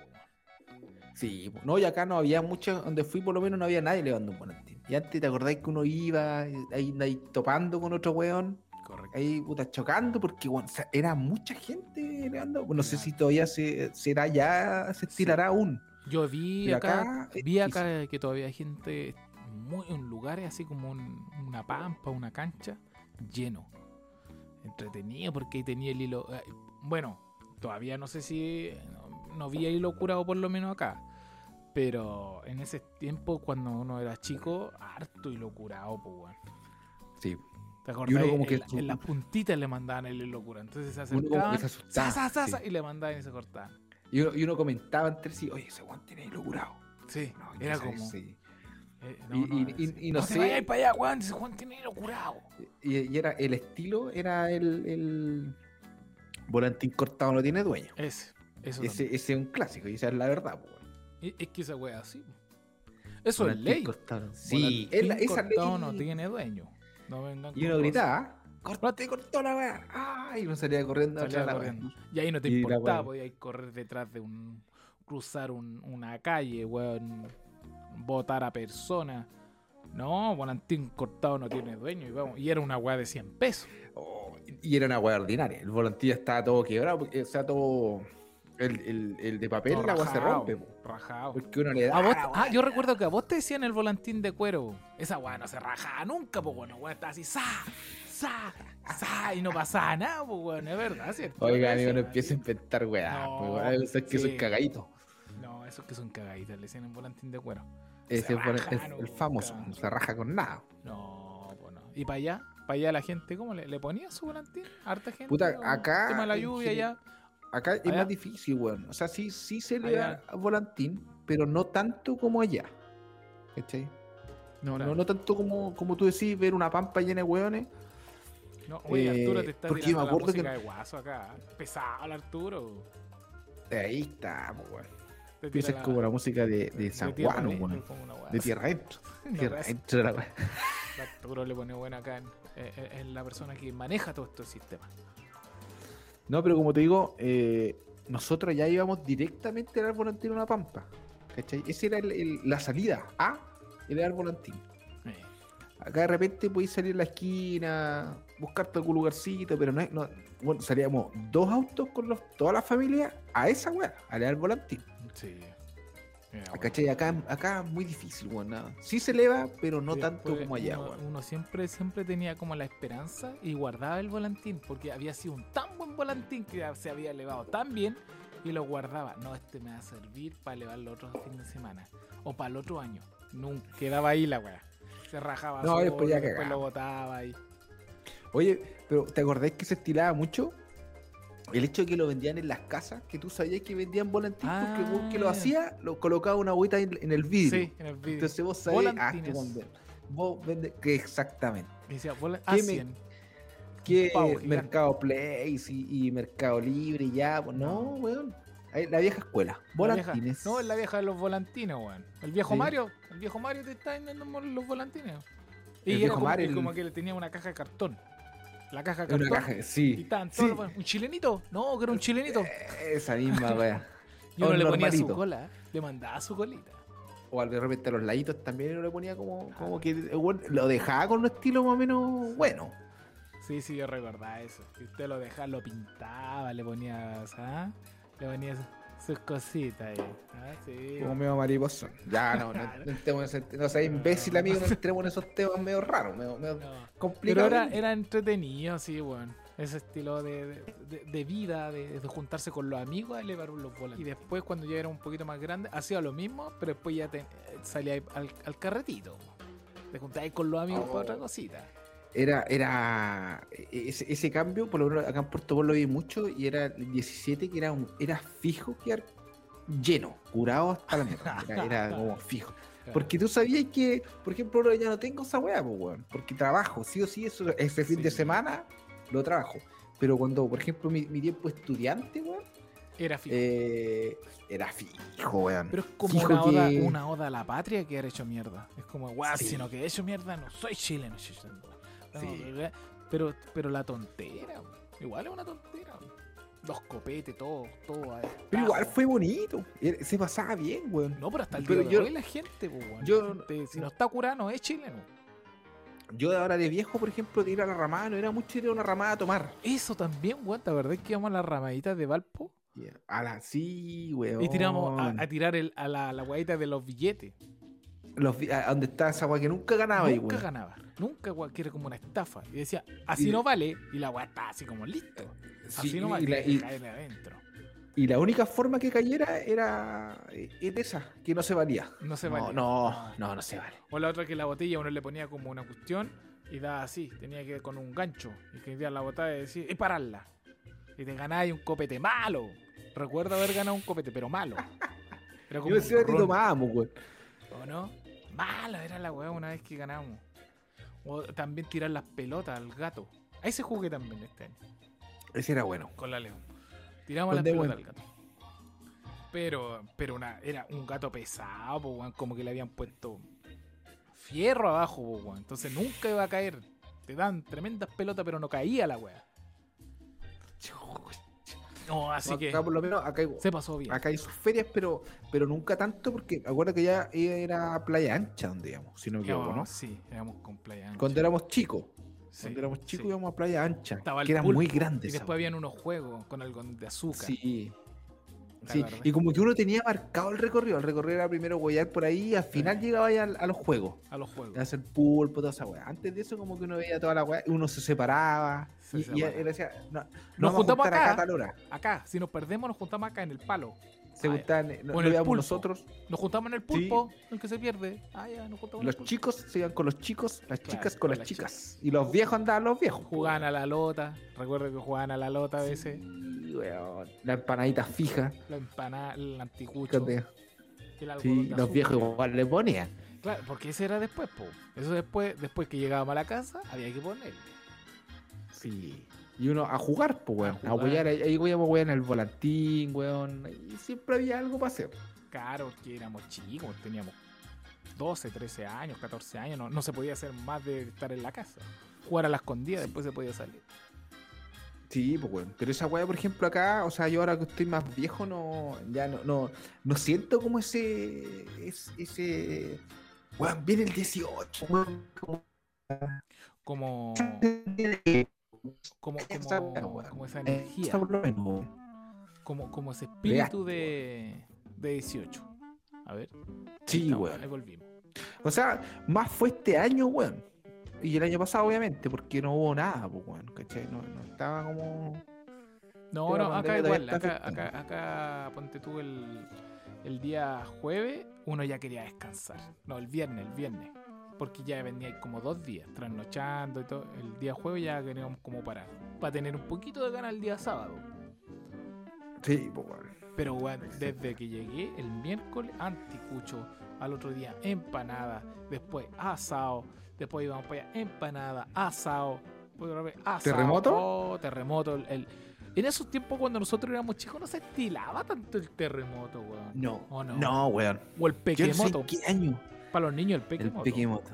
Sí, no, y acá no había mucho, donde fui por lo menos no había nadie levando un volantín. Y antes te acordáis que uno iba ahí, ahí topando con otro weón, Correcto. ahí puta chocando, porque bueno, o sea, era mucha gente levando. No sé si todavía se, será ya, se estirará aún. Yo vi acá, vi acá que todavía hay gente muy en lugares así como un- una pampa, una cancha, lleno. Entretenido porque ahí tenía el hilo. eh, Bueno, todavía no sé si no, no vi hilo curado por lo menos acá. Pero en ese tiempo, cuando uno era chico, harto hilo curado, pues bueno. Sí, ¿Te Y acordás? uno como en, que en las puntitas le mandaban el hilo curado. Entonces se acercaban se asustaba. sa, sa, sí. sa, y le mandaban y se cortaban. Y, uno, y uno comentaba entre sí, oye, ese weón tiene hilo curado. Sí, No, era como. sí. Eh, Y- y- y- sí. y no sé- vayas para allá, Juan. Ese Juan tiene hilo curado. Y, y era el estilo, era el, el volantín cortado no tiene dueño. Ese, eso Ese, también. ese es un clásico, y esa es la verdad. po. Y- Es que esa wea así. Eso es Volantín ley. cortado. Sí, es la- esa cortado ley. no tiene dueño. No vengan Y uno gritaba, corte, cortó la weá. ¡Ay! Y uno salía corriendo Salía atrás de la corriendo. Y ahí no te Y importaba, wea. podías correr detrás de un. cruzar un- una calle, weón. Botar a personas. No, volantín cortado no tiene dueño. Y, vamos, y era una weá de 100 pesos. Oh, y era una weá ordinaria. El volantín estaba todo quebrado, porque, o sea, todo. El, el, el de papel, Todo la weá se rajado, rompe. po, Rajado. Porque uno le da. Vos- ah, yo recuerdo que a vos te decían el volantín de cuero. Esa weá no se rajaba nunca, pues bueno, weá estaba así, sa, sa, sa, y no pasaba nada, pues bueno, es verdad, ¿cierto? Oiga, amigo, no empieza a inventar weá. No, pues, es que soy sí. cagadito. No, esos que son cagaditas, le decían el volantín de cuero. Ese es raja el, el famoso, no se raja con nada. No, pues no. ¿Y para allá? ¿Para allá la gente cómo le, le ponía su volantín? ¿Harta gente? Puta, ¿O acá, Tema de la en lluvia gen- ya. Acá es más difícil, weón. O sea, sí, sí se le Allá. da volantín, pero no tanto como allá. ¿Cachai? No, Claro. no, no tanto como, como tú decís, ver una pampa llena de weones. No, oye, Eh, Arturo te está porque me la acuerdo que- música de guaso acá. Pesado el Arturo. Ahí está, po, weón. Tira como la música de, San Juan, De tierra adentro. Tierra adentro de la weá. Arturo le pone buena acá en, eh, eh, en la persona que maneja todo este sistema. No, pero como te digo, eh, nosotros ya íbamos directamente al volantín a una pampa. ¿Cachai? Esa era el- el- la salida a el al volantín. Eh, Acá de repente podéis salir a la esquina, buscarte algún lugarcito, pero no, es- no bueno, salíamos dos autos con los, toda la familia a esa weá, a leer volantín. Sí. Mira. ¿Cachai? Acá, acá es muy difícil, weón. Sí se eleva, pero no tanto como allá, uno, siempre, siempre tenía como la esperanza y guardaba el volantín, porque había sido un tan buen volantín que se había elevado tan bien y lo guardaba. No, este me va a servir para elevarlo otro fin de semana o para el otro año. Nunca quedaba ahí la weá. Se rajaba No, solo, después ya después lo botaba ahí. Oye, pero ¿te acordás que se estilaba mucho? El hecho de que lo vendían en las casas, que tú sabías que vendían volantín, porque que lo Ah. hacía, lo colocaba una agüita en, en el vidrio. Sí, en el vídeo. Entonces vos sabés, ah, Volantines. este vos vende- que exactamente. Decía, ¿Qué ah, me- 100. Que pavo gigante. Mercado Play y, y Mercado Libre, ya, pues no, weón. La vieja escuela, vieja- volantines. no, es la vieja de los volantines, weón. El viejo Sí. Mario, el viejo Mario te está vendiendo los volantines. Y El era viejo como, Mario, el- como que le tenía una caja de cartón. La caja de Una cartón. caja, Y sí. estaban sí. todos los- ¿Un chilenito? No, que era un chilenito. Esa misma, weá. Y uno un le ponía su cola, le mandaba su colita. O al de repente a los laditos también uno le ponía como, como que el weón lo dejaba con un estilo más o menos bueno. Sí, sí, yo recordaba eso. Que usted lo dejaba, lo pintaba, le ponía, ¿ah? Le ponía sus, cositas ahí. Ah, sí. Como medio mariposón. Ya, no, no, no, entremos en ese- no seas imbécil, amigo, no entremos en esos temas medio raros, medio, medio No. Pero complicados. era, era entretenido, sí, weón. Ese estilo de, de- de vida, de, de juntarse con los amigos a elevar los volantes. Y después, cuando ya era un poquito más grande, hacía lo mismo, pero después ya te, salía al, al carretito. Te juntabas con los amigos para otra Oh. cosita. Era, era e- ese, ese cambio, por lo menos acá en Puerto Montt lo vi mucho, y era el 17 que era un, era fijo quedar lleno, curado hasta la mierda. Era, era como fijo. Porque tú sabías que, por ejemplo, ahora ya no tengo esa weá, pues, weón. Porque trabajo, sí o sí, eso, ese fin Sí. de semana lo trabajo. Pero cuando, por ejemplo, mi, mi tiempo estudiante, weón, Era fijo. eh, era fijo, weón. Pero es como una oda, que- una oda a la patria que ha hecho mierda. Es como, guau, Sí. si no que he hecho mierda, no soy chileno. chileno". Sí. Pero, pero la tontera, igual es una tontera. Los copetes, todo, todo. Pero igual fue bonito. Se pasaba bien, weón. No, pero hasta el Pero día yo- de hoy la gente, pues, weón. yo- La gente, si no está curado, no es chileno. Yo de ahora de viejo, por ejemplo, de ir a la ramada, no era mucho ir a una ramada a tomar. Eso también, weón. ¿Te acordás que íbamos a las ramaditas de Valpo? A la sí, weón. Y tiramos a, a tirar el, a la, la guayita de los billetes. Los a donde está esa weá que nunca ganaba Nunca ganaba. Nunca, weón, que era como una estafa. Y decía, así Y- no vale. Y la weá está así como listo. Así Sí, no y, vale. la, Y, y- caerle adentro. y la única forma que cayera era eh, era esa, que no se valía. No se valía. no, no, no se vale. O la otra que la botella uno le ponía como una cuestión y daba así. Tenía que ir con un gancho. Y que la botella y decía, y pararla. Y te ganabas un copete malo. Recuerdo haber ganado un copete, pero malo. Era Yo decía que tomábamos, weón. ¿O no? Malo era la weá una vez que ganamos. O también tirar las pelotas al gato. A ese jugué también este año. Ese era bueno. Con la León. Tiramos las pelotas bueno. al gato. Pero, pero una, era un gato pesado, po, como que le habían puesto fierro abajo, po. Entonces nunca iba a caer. Te dan tremendas pelotas, pero no caía la weá. No, así acá que por lo menos acá hay, se pasó bien. acá hay sus ferias, pero, pero nunca tanto porque acuerda que ya era playa ancha donde íbamos, si no me equivoco, ¿no? Sí, éramos con playa ancha. Cuando éramos chicos. Sí, Cuando éramos chicos sí. íbamos a playa ancha. Estaba que era muy grande Y después habían unos juegos con algodón de azúcar. Sí. ¿Te Sí, y como que uno tenía marcado el recorrido. El recorrido era primero huellar por ahí y al final llegaba ya al- a, los juegos. A los juegos. A hacer pulpo, toda esa weá. Antes de eso, como que uno veía toda la weá, uno se separaba. Se y, separaba. decía, no, Nos nos juntamos acá acá. tal hora. Acá, si nos perdemos, nos juntamos acá en el palo. Se Ah, juntaban, no, Con lo el veíamos pulpo. nosotros. Nos juntamos en el pulpo, el que se pierde. Ah, ya, nos juntamos en Los el pulpo. chicos se iban con los chicos, las Claro, chicas con, con las chicas. Y los viejos andaban los viejos. Jugaban a la lota. Recuerdo que jugaban a la lota a veces. Sí, weón. La empanadita fija. La empanada, el anticucho. el Sí, los viejos igual le ponían. Claro, porque ese era después, po. Eso después, después que llegábamos a la casa, había que ponerle. Sí. Y uno a jugar, pues, weón. A, jugar. apoyar, ahí, íbamos, weón, el volantín, weón. Y siempre había algo para hacer. Claro, que éramos chicos, teníamos 12, 13 años, 14 años, no, no se podía hacer más de estar en la casa. Jugar a la escondida, después se podía salir. Sí, pues, weón. Pero esa weá, por ejemplo, acá, o sea, yo ahora que estoy más viejo, no, ya no, no, no siento como ese, ese, ese, weón, viene el 18, weón. como- Como, como, Esa como, esa energía, menos, weón. como, como ese espíritu de, de 18. A ver. Sí, weón. Ahí volvimos. O sea, más fue este año, weón. Y el año pasado, obviamente, porque no hubo nada, pues, weón. ¿Cachai? No, no estaba como. No, no, acá igual. Acá, acá, acá, ponte tú el, el día jueves, uno ya quería descansar. No, el viernes, el viernes. Porque ya venía como dos días, trasnochando y todo. El día jueves ya queríamos como parar. Para tener un poquito de ganas el día sábado. Sí, pues, weón. Pero bueno, desde que llegué el miércoles, anticucho, al otro día empanada, después asado, después íbamos para allá, empanada, asado, otra vez asado, ¿Terremoto? oh, terremoto. el- En esos tiempos cuando nosotros éramos chicos no se estilaba tanto el terremoto, weón. No. ¿O no? No, weón. O el Yo no sé pequemoto. en qué año. Para los niños el El pequemoto. Pequemoto.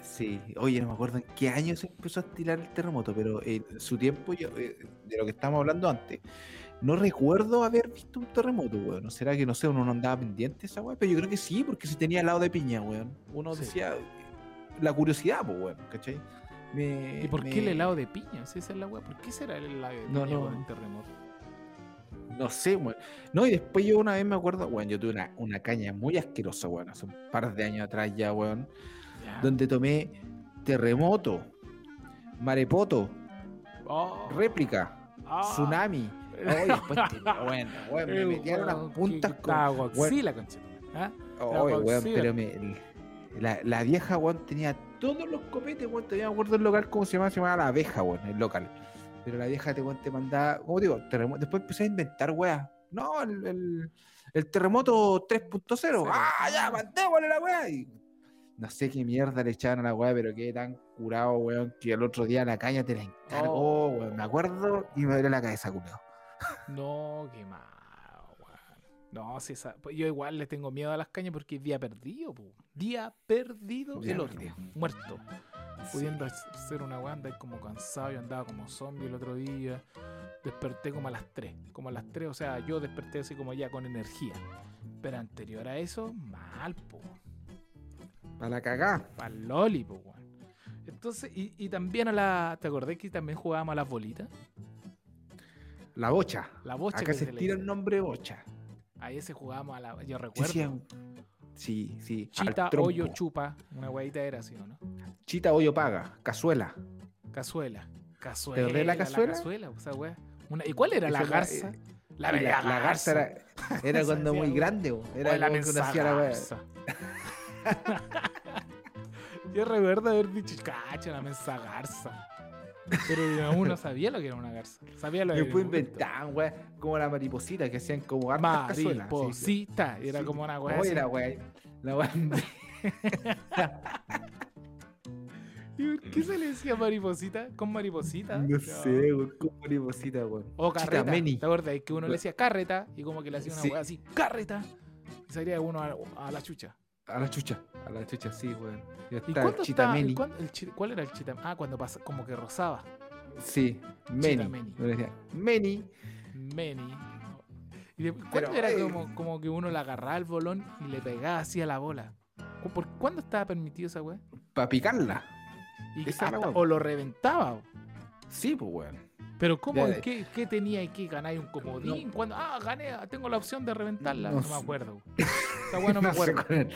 Sí, oye, no me acuerdo en qué año se empezó a estirar el terremoto, pero en su tiempo, yo, eh, de lo que estábamos hablando antes, no recuerdo haber visto un terremoto, weón. ¿No será que, no sé, uno no andaba pendiente esa weón? Pero yo creo que sí, porque si tenía helado de piña, weón. Uno Sí. decía, la curiosidad, pues, weón, ¿cachai? Me- ¿Y por qué el helado de piña? Si esa es la weá. ¿Por qué será el helado de piña no. el terremoto? No sé, weón. No, y después yo una vez me acuerdo, weón, yo tuve una, una caña muy asquerosa, weón, hace un par de años atrás ya, weón, Ya. donde tomé terremoto, marepoto, Oh, réplica, ah. tsunami. Oye, después te- weón, weón, me metieron unas puntas con. Godzilla, conchito. ¿Ah? weón, pero me. La, la vieja, weón, tenía todos los copetes, weón. Todavía me acuerdo el local, ¿cómo se llamaba? Se llamaba La Abeja, weón, el local. Pero la vieja te, te mandaba, como digo, terremoto. Después empecé a inventar, weá. No, el, el, el terremoto 3.0. Cero. ¡Ah, ya, mandémosle la weá! Y no sé qué mierda le echaban a la weá, pero quedé tan curado, weón, que el otro día la caña te la encargó, Oh. weón. Me acuerdo y me duele la cabeza, culiao. No, qué weón. No, si esa. pues yo igual le tengo miedo a las cañas porque es día perdido, po. Día perdido Día el otro. perdido. Muerto. Pudiendo ser una weá, andar como cansado. Yo andaba como zombie el otro día. Desperté como a las 3. Como a las 3, o sea, yo desperté así como ya con energía. Pero anterior a eso, mal, po. Para la cagá. Pa'l loli, po, weón. Entonces, y, y también a la. ¿Te acordás que también jugábamos a las bolitas? La bocha. La bocha Acá que se se tira el nombre bocha. Ahí ese jugábamos a la. Yo recuerdo. sí, sí, Chita, hoyo, chupa. Una huevita era así, ¿o no? Chita, hoyo, paga. Cazuela. Cazuela. Cazuela. acordás de la cazuela? o sea. Una- ¿Y cuál era la garza? eh, La, la, la garza era, era cuando muy grande, bo. era la la garza. Yo recuerdo haber dicho, cacha, la mensa garza. Pero aún no sabía lo que era una garza. Sabía lo que Después era inventaban, wea, como la mariposita, que hacían como hartas cazuelas. sí. Mariposita. Era Sí. como una wea. Oye, la wea. La wea. ¿Y por ¿Qué se le decía mariposita? ¿Con mariposita? No sé, weón, como mariposita, weón. O carreta. Chitameni. ¿Te acuerdas? Que uno le decía carreta y como que le hacía una Sí. así, carreta. Y salía uno a, a la chucha. A la chucha, a la chucha, sí, weón. Ya ¿Y está, cuándo estaba? Chitameni. y el ¿Cuál era el chita? Ah, cuando pasa, como que rozaba. Sí, Meni. Chitameni. Decía, Meni. Meni. ¿Y de- cuándo Pero, era eh, como, como que uno le agarraba el bolón y le pegaba así a la bola? ¿Cu- ¿Por cuándo estaba permitido esa weá? Para picarla. Y hasta- o lo reventaba. Sí, pues, weón. Pero ¿cómo? Ya, ¿Qué, qué tenía y qué ganar un comodín? ¿Cuándo? Ah, gané, tengo la opción de reventarla. No No, me acuerdo. Esa weá no me acuerdo. cuál era,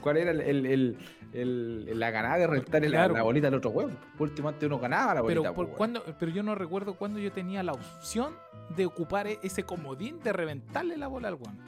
cuál era el, el- el- la ganada de rentar la, Claro. la bolita del otro huevo. Por último, antes uno ganaba la bolita. Pero, por cuándo- pero yo no recuerdo cuándo yo tenía la opción de ocupar e- ese comodín de reventarle la bola al weón.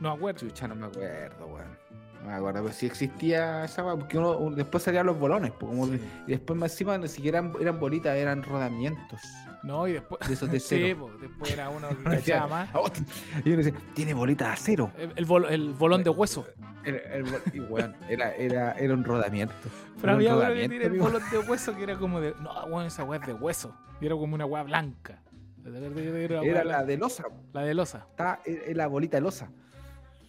No me acuerdo. Chucha, no me acuerdo, weón. No me acuerdo, pero sí existía esa porque uno, uno- después salían los bolones, pues, como Sí. y después más encima ni siquiera eran, eran bolitas, eran rodamientos No, y después. de esos de Sí, cero. po, después era uno que cachaba más. Y uno dice, tiene bolitas de acero. El, el bol- el bolón de hueso. El- y weón, era, era, era un rodamiento. Pero Era había uno que el bolón de hueso que era como de. No, weón, esa weá es de hueso. Y era como una weá blanca. Era la de losa, la de losa. estaba, era la bolita de losa.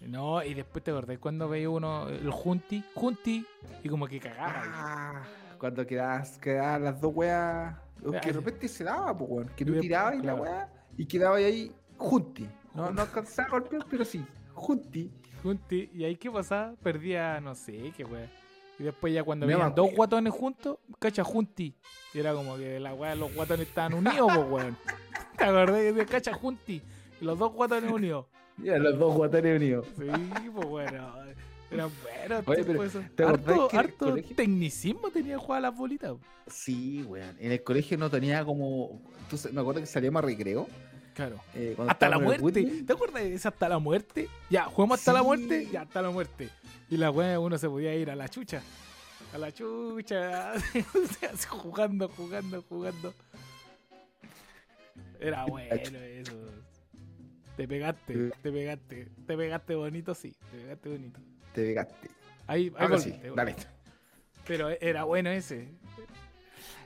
No, y después te acordás cuando veía uno el junti, junti, y como que cagaba. Ah, cuando quedabas, quedaban las dos weas. Que de repente se daba, pues, weón. Que tú tirabas y la claro. wea y quedabas ahí junti. No, no alcanzaba a golpear, pero sí, junti. Junti, y ahí qué pasaba, perdía, no sé, qué weá. Y después ya cuando veían dos guatones juntos, cacha junti. Y era como que la weá, los guatones estaban unidos, pues weón. ¿Te acordás cacha junti? Y los dos guatones unidos. Ya, los dos guatanes unidos. Sí, pues bueno. Era bueno. Oye, pero, eso. ¿te harto que harto colegio- tecnicismo tenía jugar las bolitas. Sí, weón. En el colegio no tenía como. me acuerdo que salíamos a recreo. Claro. eh, Hasta la muerte. ¿Te acuerdas de esa hasta la muerte? Ya, jugamos hasta la muerte, ya hasta la muerte. Y la weá uno se podía ir a la chucha. A la chucha. Jugando, jugando, jugando. Era bueno eso. Te pegaste, te pegaste, te pegaste bonito, sí, te pegaste bonito. Te pegaste. Ahí, ahí Ahora sí, volviste, dale. Pero era bueno ese.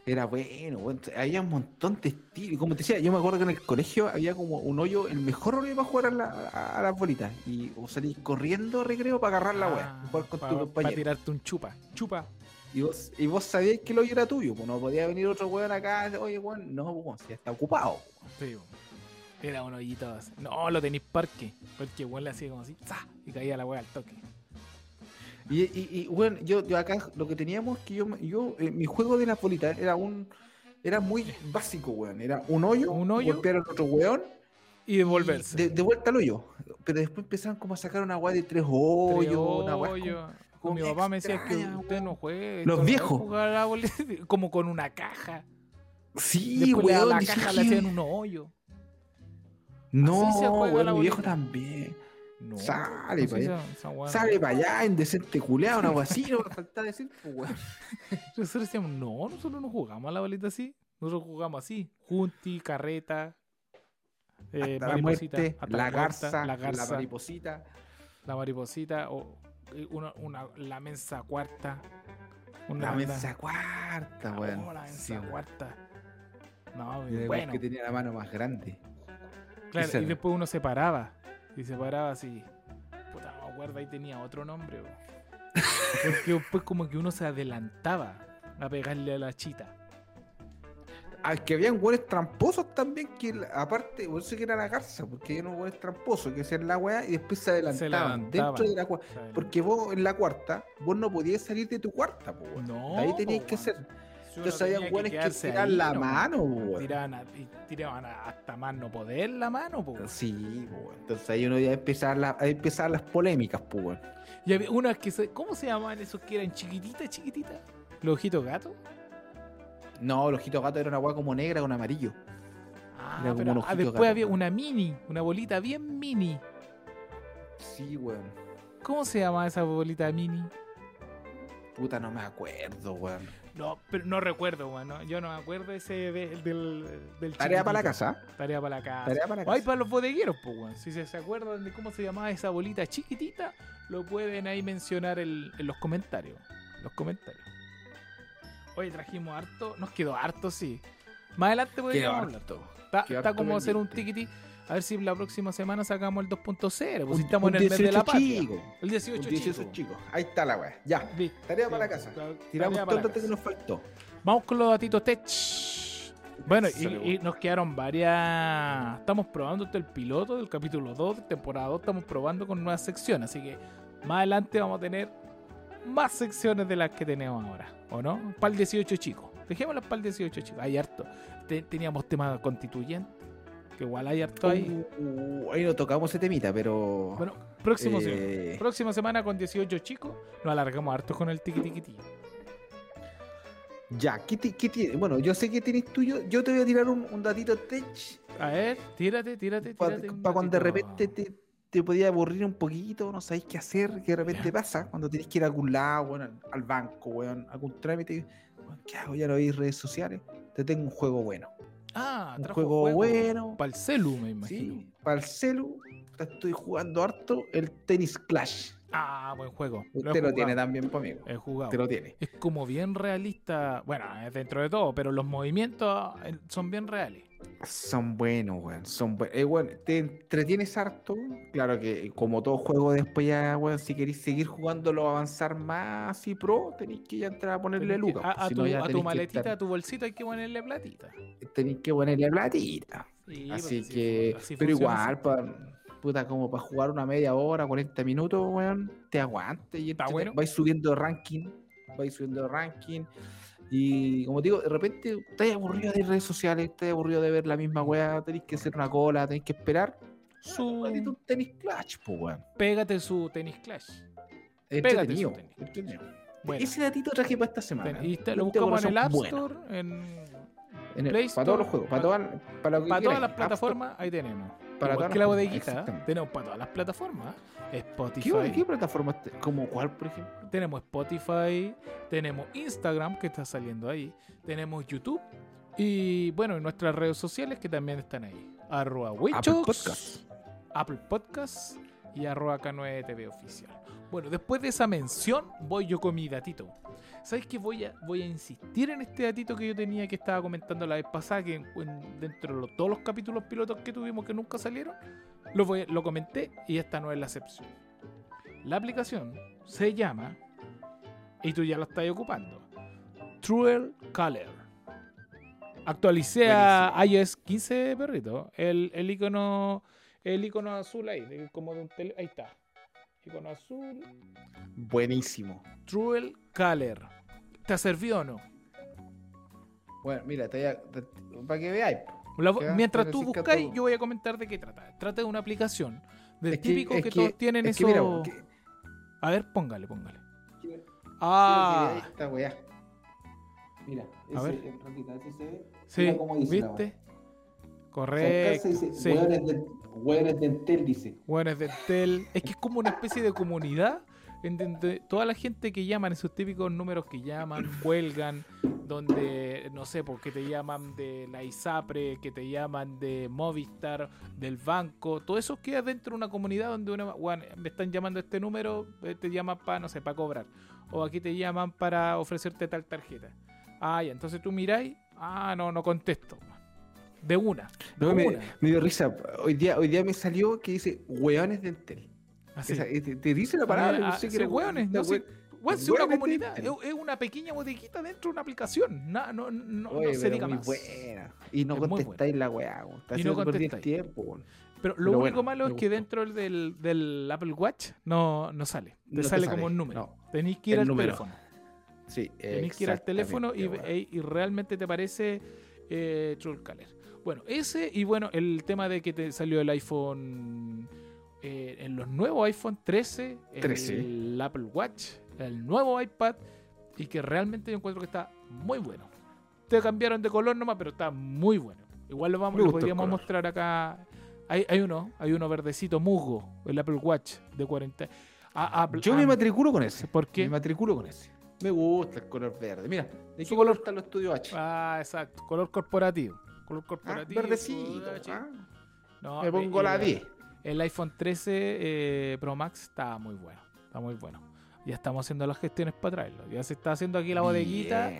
Era bueno, weón. Había un montón de estilos. Y Como te decía, yo me acuerdo que en el colegio había como un hoyo, el mejor hoyo para jugar a, la- a- a las bolitas. Y vos salís corriendo a recreo para agarrar la jugar con tu para tirarte un chupa. Chupa. Y vos, y vos sabías que el hoyo era tuyo, pues no podía venir otro weón acá, oye weón, no, pues weón, si ya está ocupado. Sí, bo. Era un hoyito así. No, lo tenéis parque. Porque weón le hacía como así. ¡za! Y caía la weá al toque. Y, y, y, bueno, yo, yo acá lo que teníamos que yo, yo eh, mi juego de las bolitas era un era muy básico, weón. Era un hoyo, Un hoyo. golpear al otro weón Y devolverse. De, de vuelta al hoyo. Pero después empezaron como a sacar una weá de tres hoyos, Tres una weá Con como mi papá me decía que usted no juegue. Los no viejos. la bolita", como con una caja. Sí, Después weón. la caja le "¿Qué?". hacían un hoyo. No, se juega la mi viejo también. No, Sale pues, pa' allá. Sale para allá, indecente culeado, una así, no me falta decir, pues, weón. Nosotros decíamos, no, nosotros no jugamos a la bolita así. Nosotros jugamos así. Junti, carreta. eh, Hasta la mariposita, muerte, hasta la, muerta, garza, la la garza, mariposita. la mariposita, o eh, una, una- la mensa cuarta. Una La mensa cuarta, Oh, weón. la Sí, mensa weón. cuarta. No, bueno. que tenía la mano más grande. Claro, y después uno se paraba. Y se paraba así. Puta, no me acuerdo, ahí tenía otro nombre. Porque después como que uno se adelantaba a pegarle a la chita. Ah, que habían hueones tramposos también, que aparte, por eso que era la garza, porque había unos hueones tramposos que hacían la weá y después se adelantaban, dentro de la sea, Porque vos en la cuarta, vos no podías salir de tu cuarta, po. No, De ahí tenías po, que ser. Entonces tenía habían hueones que tiraban ahí, la no, mano, po, weón. Tiraban, a- tiraban a- hasta más no poder la mano. po. Sí, po, weón. Entonces ahí uno ya empezaba, la, ahí empezaban las polémicas, pues, weón. Y había unas que se, ¿Cómo se llamaban esos que eran chiquititas, chiquititas? ¿Los ojitos gatos? No, los ojitos gatos era una weá como negra con amarillo. Ah, Era pero ah, después gato. había una mini, una bolita bien mini. Sí, weón. ¿Cómo se llama esa bolita mini? Puta, no me acuerdo, weón. No, pero no recuerdo, bueno, yo no me acuerdo ese de- del, del Tarea para la casa. Tarea para la casa. Tarea para la casa. para los bodegueros, pues, weón. Si se, se acuerdan de cómo se llamaba esa bolita chiquitita, lo pueden ahí mencionar el- en los comentarios. Los comentarios. Oye, trajimos harto. Nos quedó harto, sí. Más adelante podríamos hablar. Está, está como hacer un pendiente. A ver si la próxima semana sacamos el 2.0. Pues Un- estamos un en el mes de la 18 patria. chico. El 18, Un 18 chico. chicos. Ahí está la weá. Ya. Listo. Tarea para la casa. Tiramos tarea todo dato que nos faltó. Vamos con los datitos tech. Bueno, y, nos quedaron varias. Estamos probando el piloto del capítulo 2 de temporada 2. Estamos probando con nuevas secciones. Así que más adelante vamos a tener más secciones de las que tenemos ahora. ¿O no? Para el 18 chicos. Dejémoslas para el 18 chicos. Hay harto. Te- teníamos tema constituyente. Que igual hay harto ahí. Uh, ahí no tocamos ese temita, pero. Bueno, próximo eh. Próxima semana con 18 chicos. Nos alargamos harto con el tiki tiki. Ya, ¿qué, qué tiene? Bueno, yo sé que tienes tuyo. Yo te voy a tirar un, un datito tech A ver, tírate, tírate, para tírate. un cuando de repente te, te podía aburrir un poquito, no sabéis qué hacer, que de repente pasa, cuando tenés que ir a algún lado, bueno, al, al banco, weón, algún trámite. ¿Qué hago? Ya no veis redes sociales. Te tengo un juego bueno. Ah, Un trajo juego bueno. Para el celu, me imagino. Sí, para el celu, te estoy jugando harto el Tennis Clash. Ah, buen juego. he Usted lo tiene también, pues, amigo. He jugado. Usted lo tiene. Es como bien realista. Bueno, es dentro de todo, pero los movimientos eh, son bien reales. Son buenos, weón. Son buenos. Eh, weón, te entretienes harto. Claro que eh, como todo juego después ya, weón, si queréis seguir jugándolo, avanzar más y pro, tenéis que ya entrar a ponerle lucas. a, pues, tu, a maletita, estar- a tu bolsito hay que ponerle platita. Tenéis que ponerle platita. Sí, Así que, así pero igual, puta, como para jugar una media hora, 40 minutos, weón, te aguante y bueno. vais subiendo de ranking, vais subiendo de ranking. Y como te digo, de repente estás aburrido de redes sociales, estás aburrido de ver la misma weá, tenéis que hacer una cola, tenéis que esperar. su. Un tenis clutch, po, weón. Pégate su tenis clash. Entretenido. su tenis. entretenido. Bueno, Ese datito traje para esta semana. y lo buscamos en el App bueno. Store, en, En el- Play para todos los Store, juegos, para, todas, para, todas las plataformas, ahí tenemos. Para Igual que la bodeguita, tenemos para todas las plataformas. Spotify. ¿Qué, ¿Qué plataformas? ¿Como cuál, por ejemplo? Tenemos Spotify, tenemos Instagram que está saliendo ahí, tenemos YouTube y bueno, en nuestras redes sociales que también están ahí. Arroba Apple Wichox, Podcasts. Apple Podcasts y arroba K9TV oficial. Bueno, después de esa mención voy yo con mi datito. ¿Sabes qué? Voy a, voy a insistir en este datito que yo tenía que estaba comentando la vez pasada, que en- en- dentro de los- todos los capítulos pilotos que tuvimos que nunca salieron, lo, voy- lo comenté y esta no es la excepción. La aplicación se llama, y tú ya lo estás ocupando, Truel Color. Actualicé a iOS 15, perrito. El, el icono el icono azul ahí, como de un tele, ahí está. Icono azul, Buenísimo. Truel Color. ¿Te ha servido o no? Bueno, mira, te voy a- te- para que veáis. La- mientras tú buscáis, todo. yo voy a comentar de qué trata. Trata de una aplicación del Es que- típico es que, que- todos tienen es que eso. mira, que- A ver, póngale, póngale. Ah, esta weá. Mira, A ver. ese, Raquita, ese se ve. sí, ¿viste? Correcto. Sí. hueones de, hueones Entel, dice. Bueno, es de Tel. Es que es como una especie de comunidad en donde toda la gente que llaman, esos típicos números que llaman, cuelgan, donde, no sé, porque te llaman de la ISAPRE, que te llaman de Movistar, del banco, todo eso queda dentro de una comunidad donde una, "Juan, me están llamando este número, eh, te llaman para, no sé, para cobrar. O aquí te llaman para ofrecerte tal tarjeta. Ah, ya, entonces tú miráis, ah, no, no contesto. De una. De No, me, una. me dio risa. Hoy día, hoy día me salió que dice hueones de Entel. Así. Esa- te, te dice la palabra. Ah, no sé qué era hueones, no sé. Bueno, es una comunidad, es, una pequeña bodeguita dentro de una aplicación. No, no, no, Oye, se diga más. buena. Y no Es contestáis la weá. Y no contestáis. tiempo. Pero lo Pero único bueno, malo es que dentro del, del Apple Watch no, no sale. Te No sale, sale, como un número. Tenéis que ir El al número. teléfono. Sí, Tenéis que ir al teléfono y, y realmente te parece eh, Truecaller. Bueno, ese y bueno, el tema de que te salió el iPhone, eh, en los nuevos iPhone 13, 13. el Apple Watch, el nuevo iPad y que realmente yo encuentro que está muy bueno. Te cambiaron de color nomás, pero está muy bueno. Igual lo, vamos, lo podríamos mostrar acá. Hay, hay uno, hay uno verdecito musgo, el Apple Watch de 40. A- Apple- Yo me matriculo con ese. ¿Por qué? Me matriculo con ese. Me gusta el color verde. Mira, ¿de qué color- color está los estudios H? Ah, exacto. Color corporativo. Color Ah, corporativo. verdecito. H. ah. No, Me pongo la el- 10. El iPhone 13 eh, Pro Max está muy bueno. Está muy bueno. Ya estamos haciendo las gestiones para traerlo. Ya se está haciendo aquí la bodeguita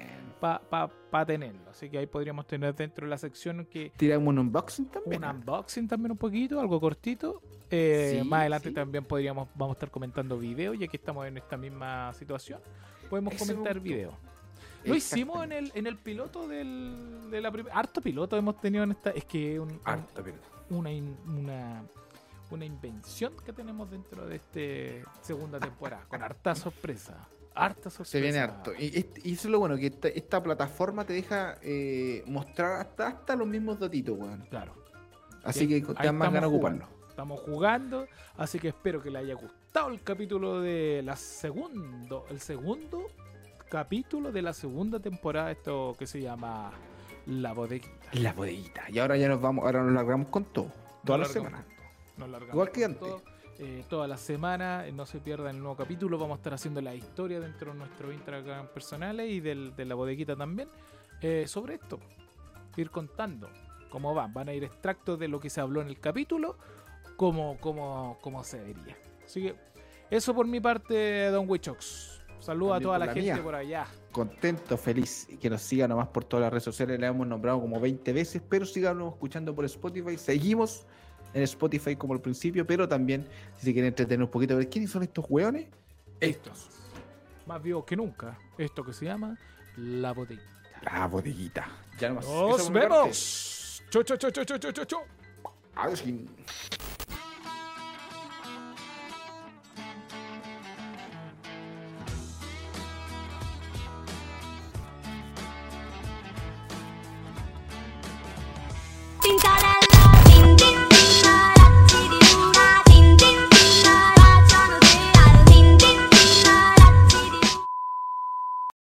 para pa, pa tenerlo. Así que ahí podríamos tener dentro de la sección que Tiramos un unboxing también. un unboxing también un poquito, algo cortito. Eh, Sí, más adelante sí. también podríamos, vamos a estar comentando videos, ya que estamos en esta misma situación. Podemos Eso comentar videos. Lo hicimos en el, en el piloto del, de la primera. Harto piloto hemos tenido en esta. Es que un, un- Harto, pero- una, in- una, una invención que tenemos dentro de este segunda temporada. Con harta sorpresa. Harta sorpresa. Se viene harto. Y, y eso es lo bueno, que esta, esta plataforma te deja eh, mostrar hasta, hasta los mismos datitos, weón. Claro. Así que te dan más estamos ganas de jugando. ocuparlo. Estamos jugando, así que espero que le haya gustado el capítulo de la segundo, el segundo capítulo de la segunda temporada, esto que se llama La Bodeguita. La bodeguita. Y ahora ya nos vamos, ahora nos largamos con todo. Toda la Nos semana. largamos con todo, nos largamos Igual que antes. todo. Eh, toda la semana, eh, no se pierdan el nuevo capítulo, vamos a estar haciendo la historia dentro de nuestros Instagram personales y del, de la bodeguita también, eh, sobre esto, ir contando cómo van, van a ir extractos de lo que se habló en el capítulo, como, como, como se vería. Así que eso por mi parte, Don Wichox. Saludos a toda la, la gente mía. por allá. Contento, feliz. Y que nos sigan nomás por todas las redes sociales. La hemos nombrado como 20 veces, pero síganos escuchando por Spotify. Seguimos en Spotify como al principio, pero también si se quieren entretener un poquito, a ver quiénes son estos hueones. Estos, más vivos que nunca, esto que se llama La Bodeguita. La bodeguita. Ya nomás. Nos vemos. Chau, chau, chau, chau, chau, chau, chau. Adiós.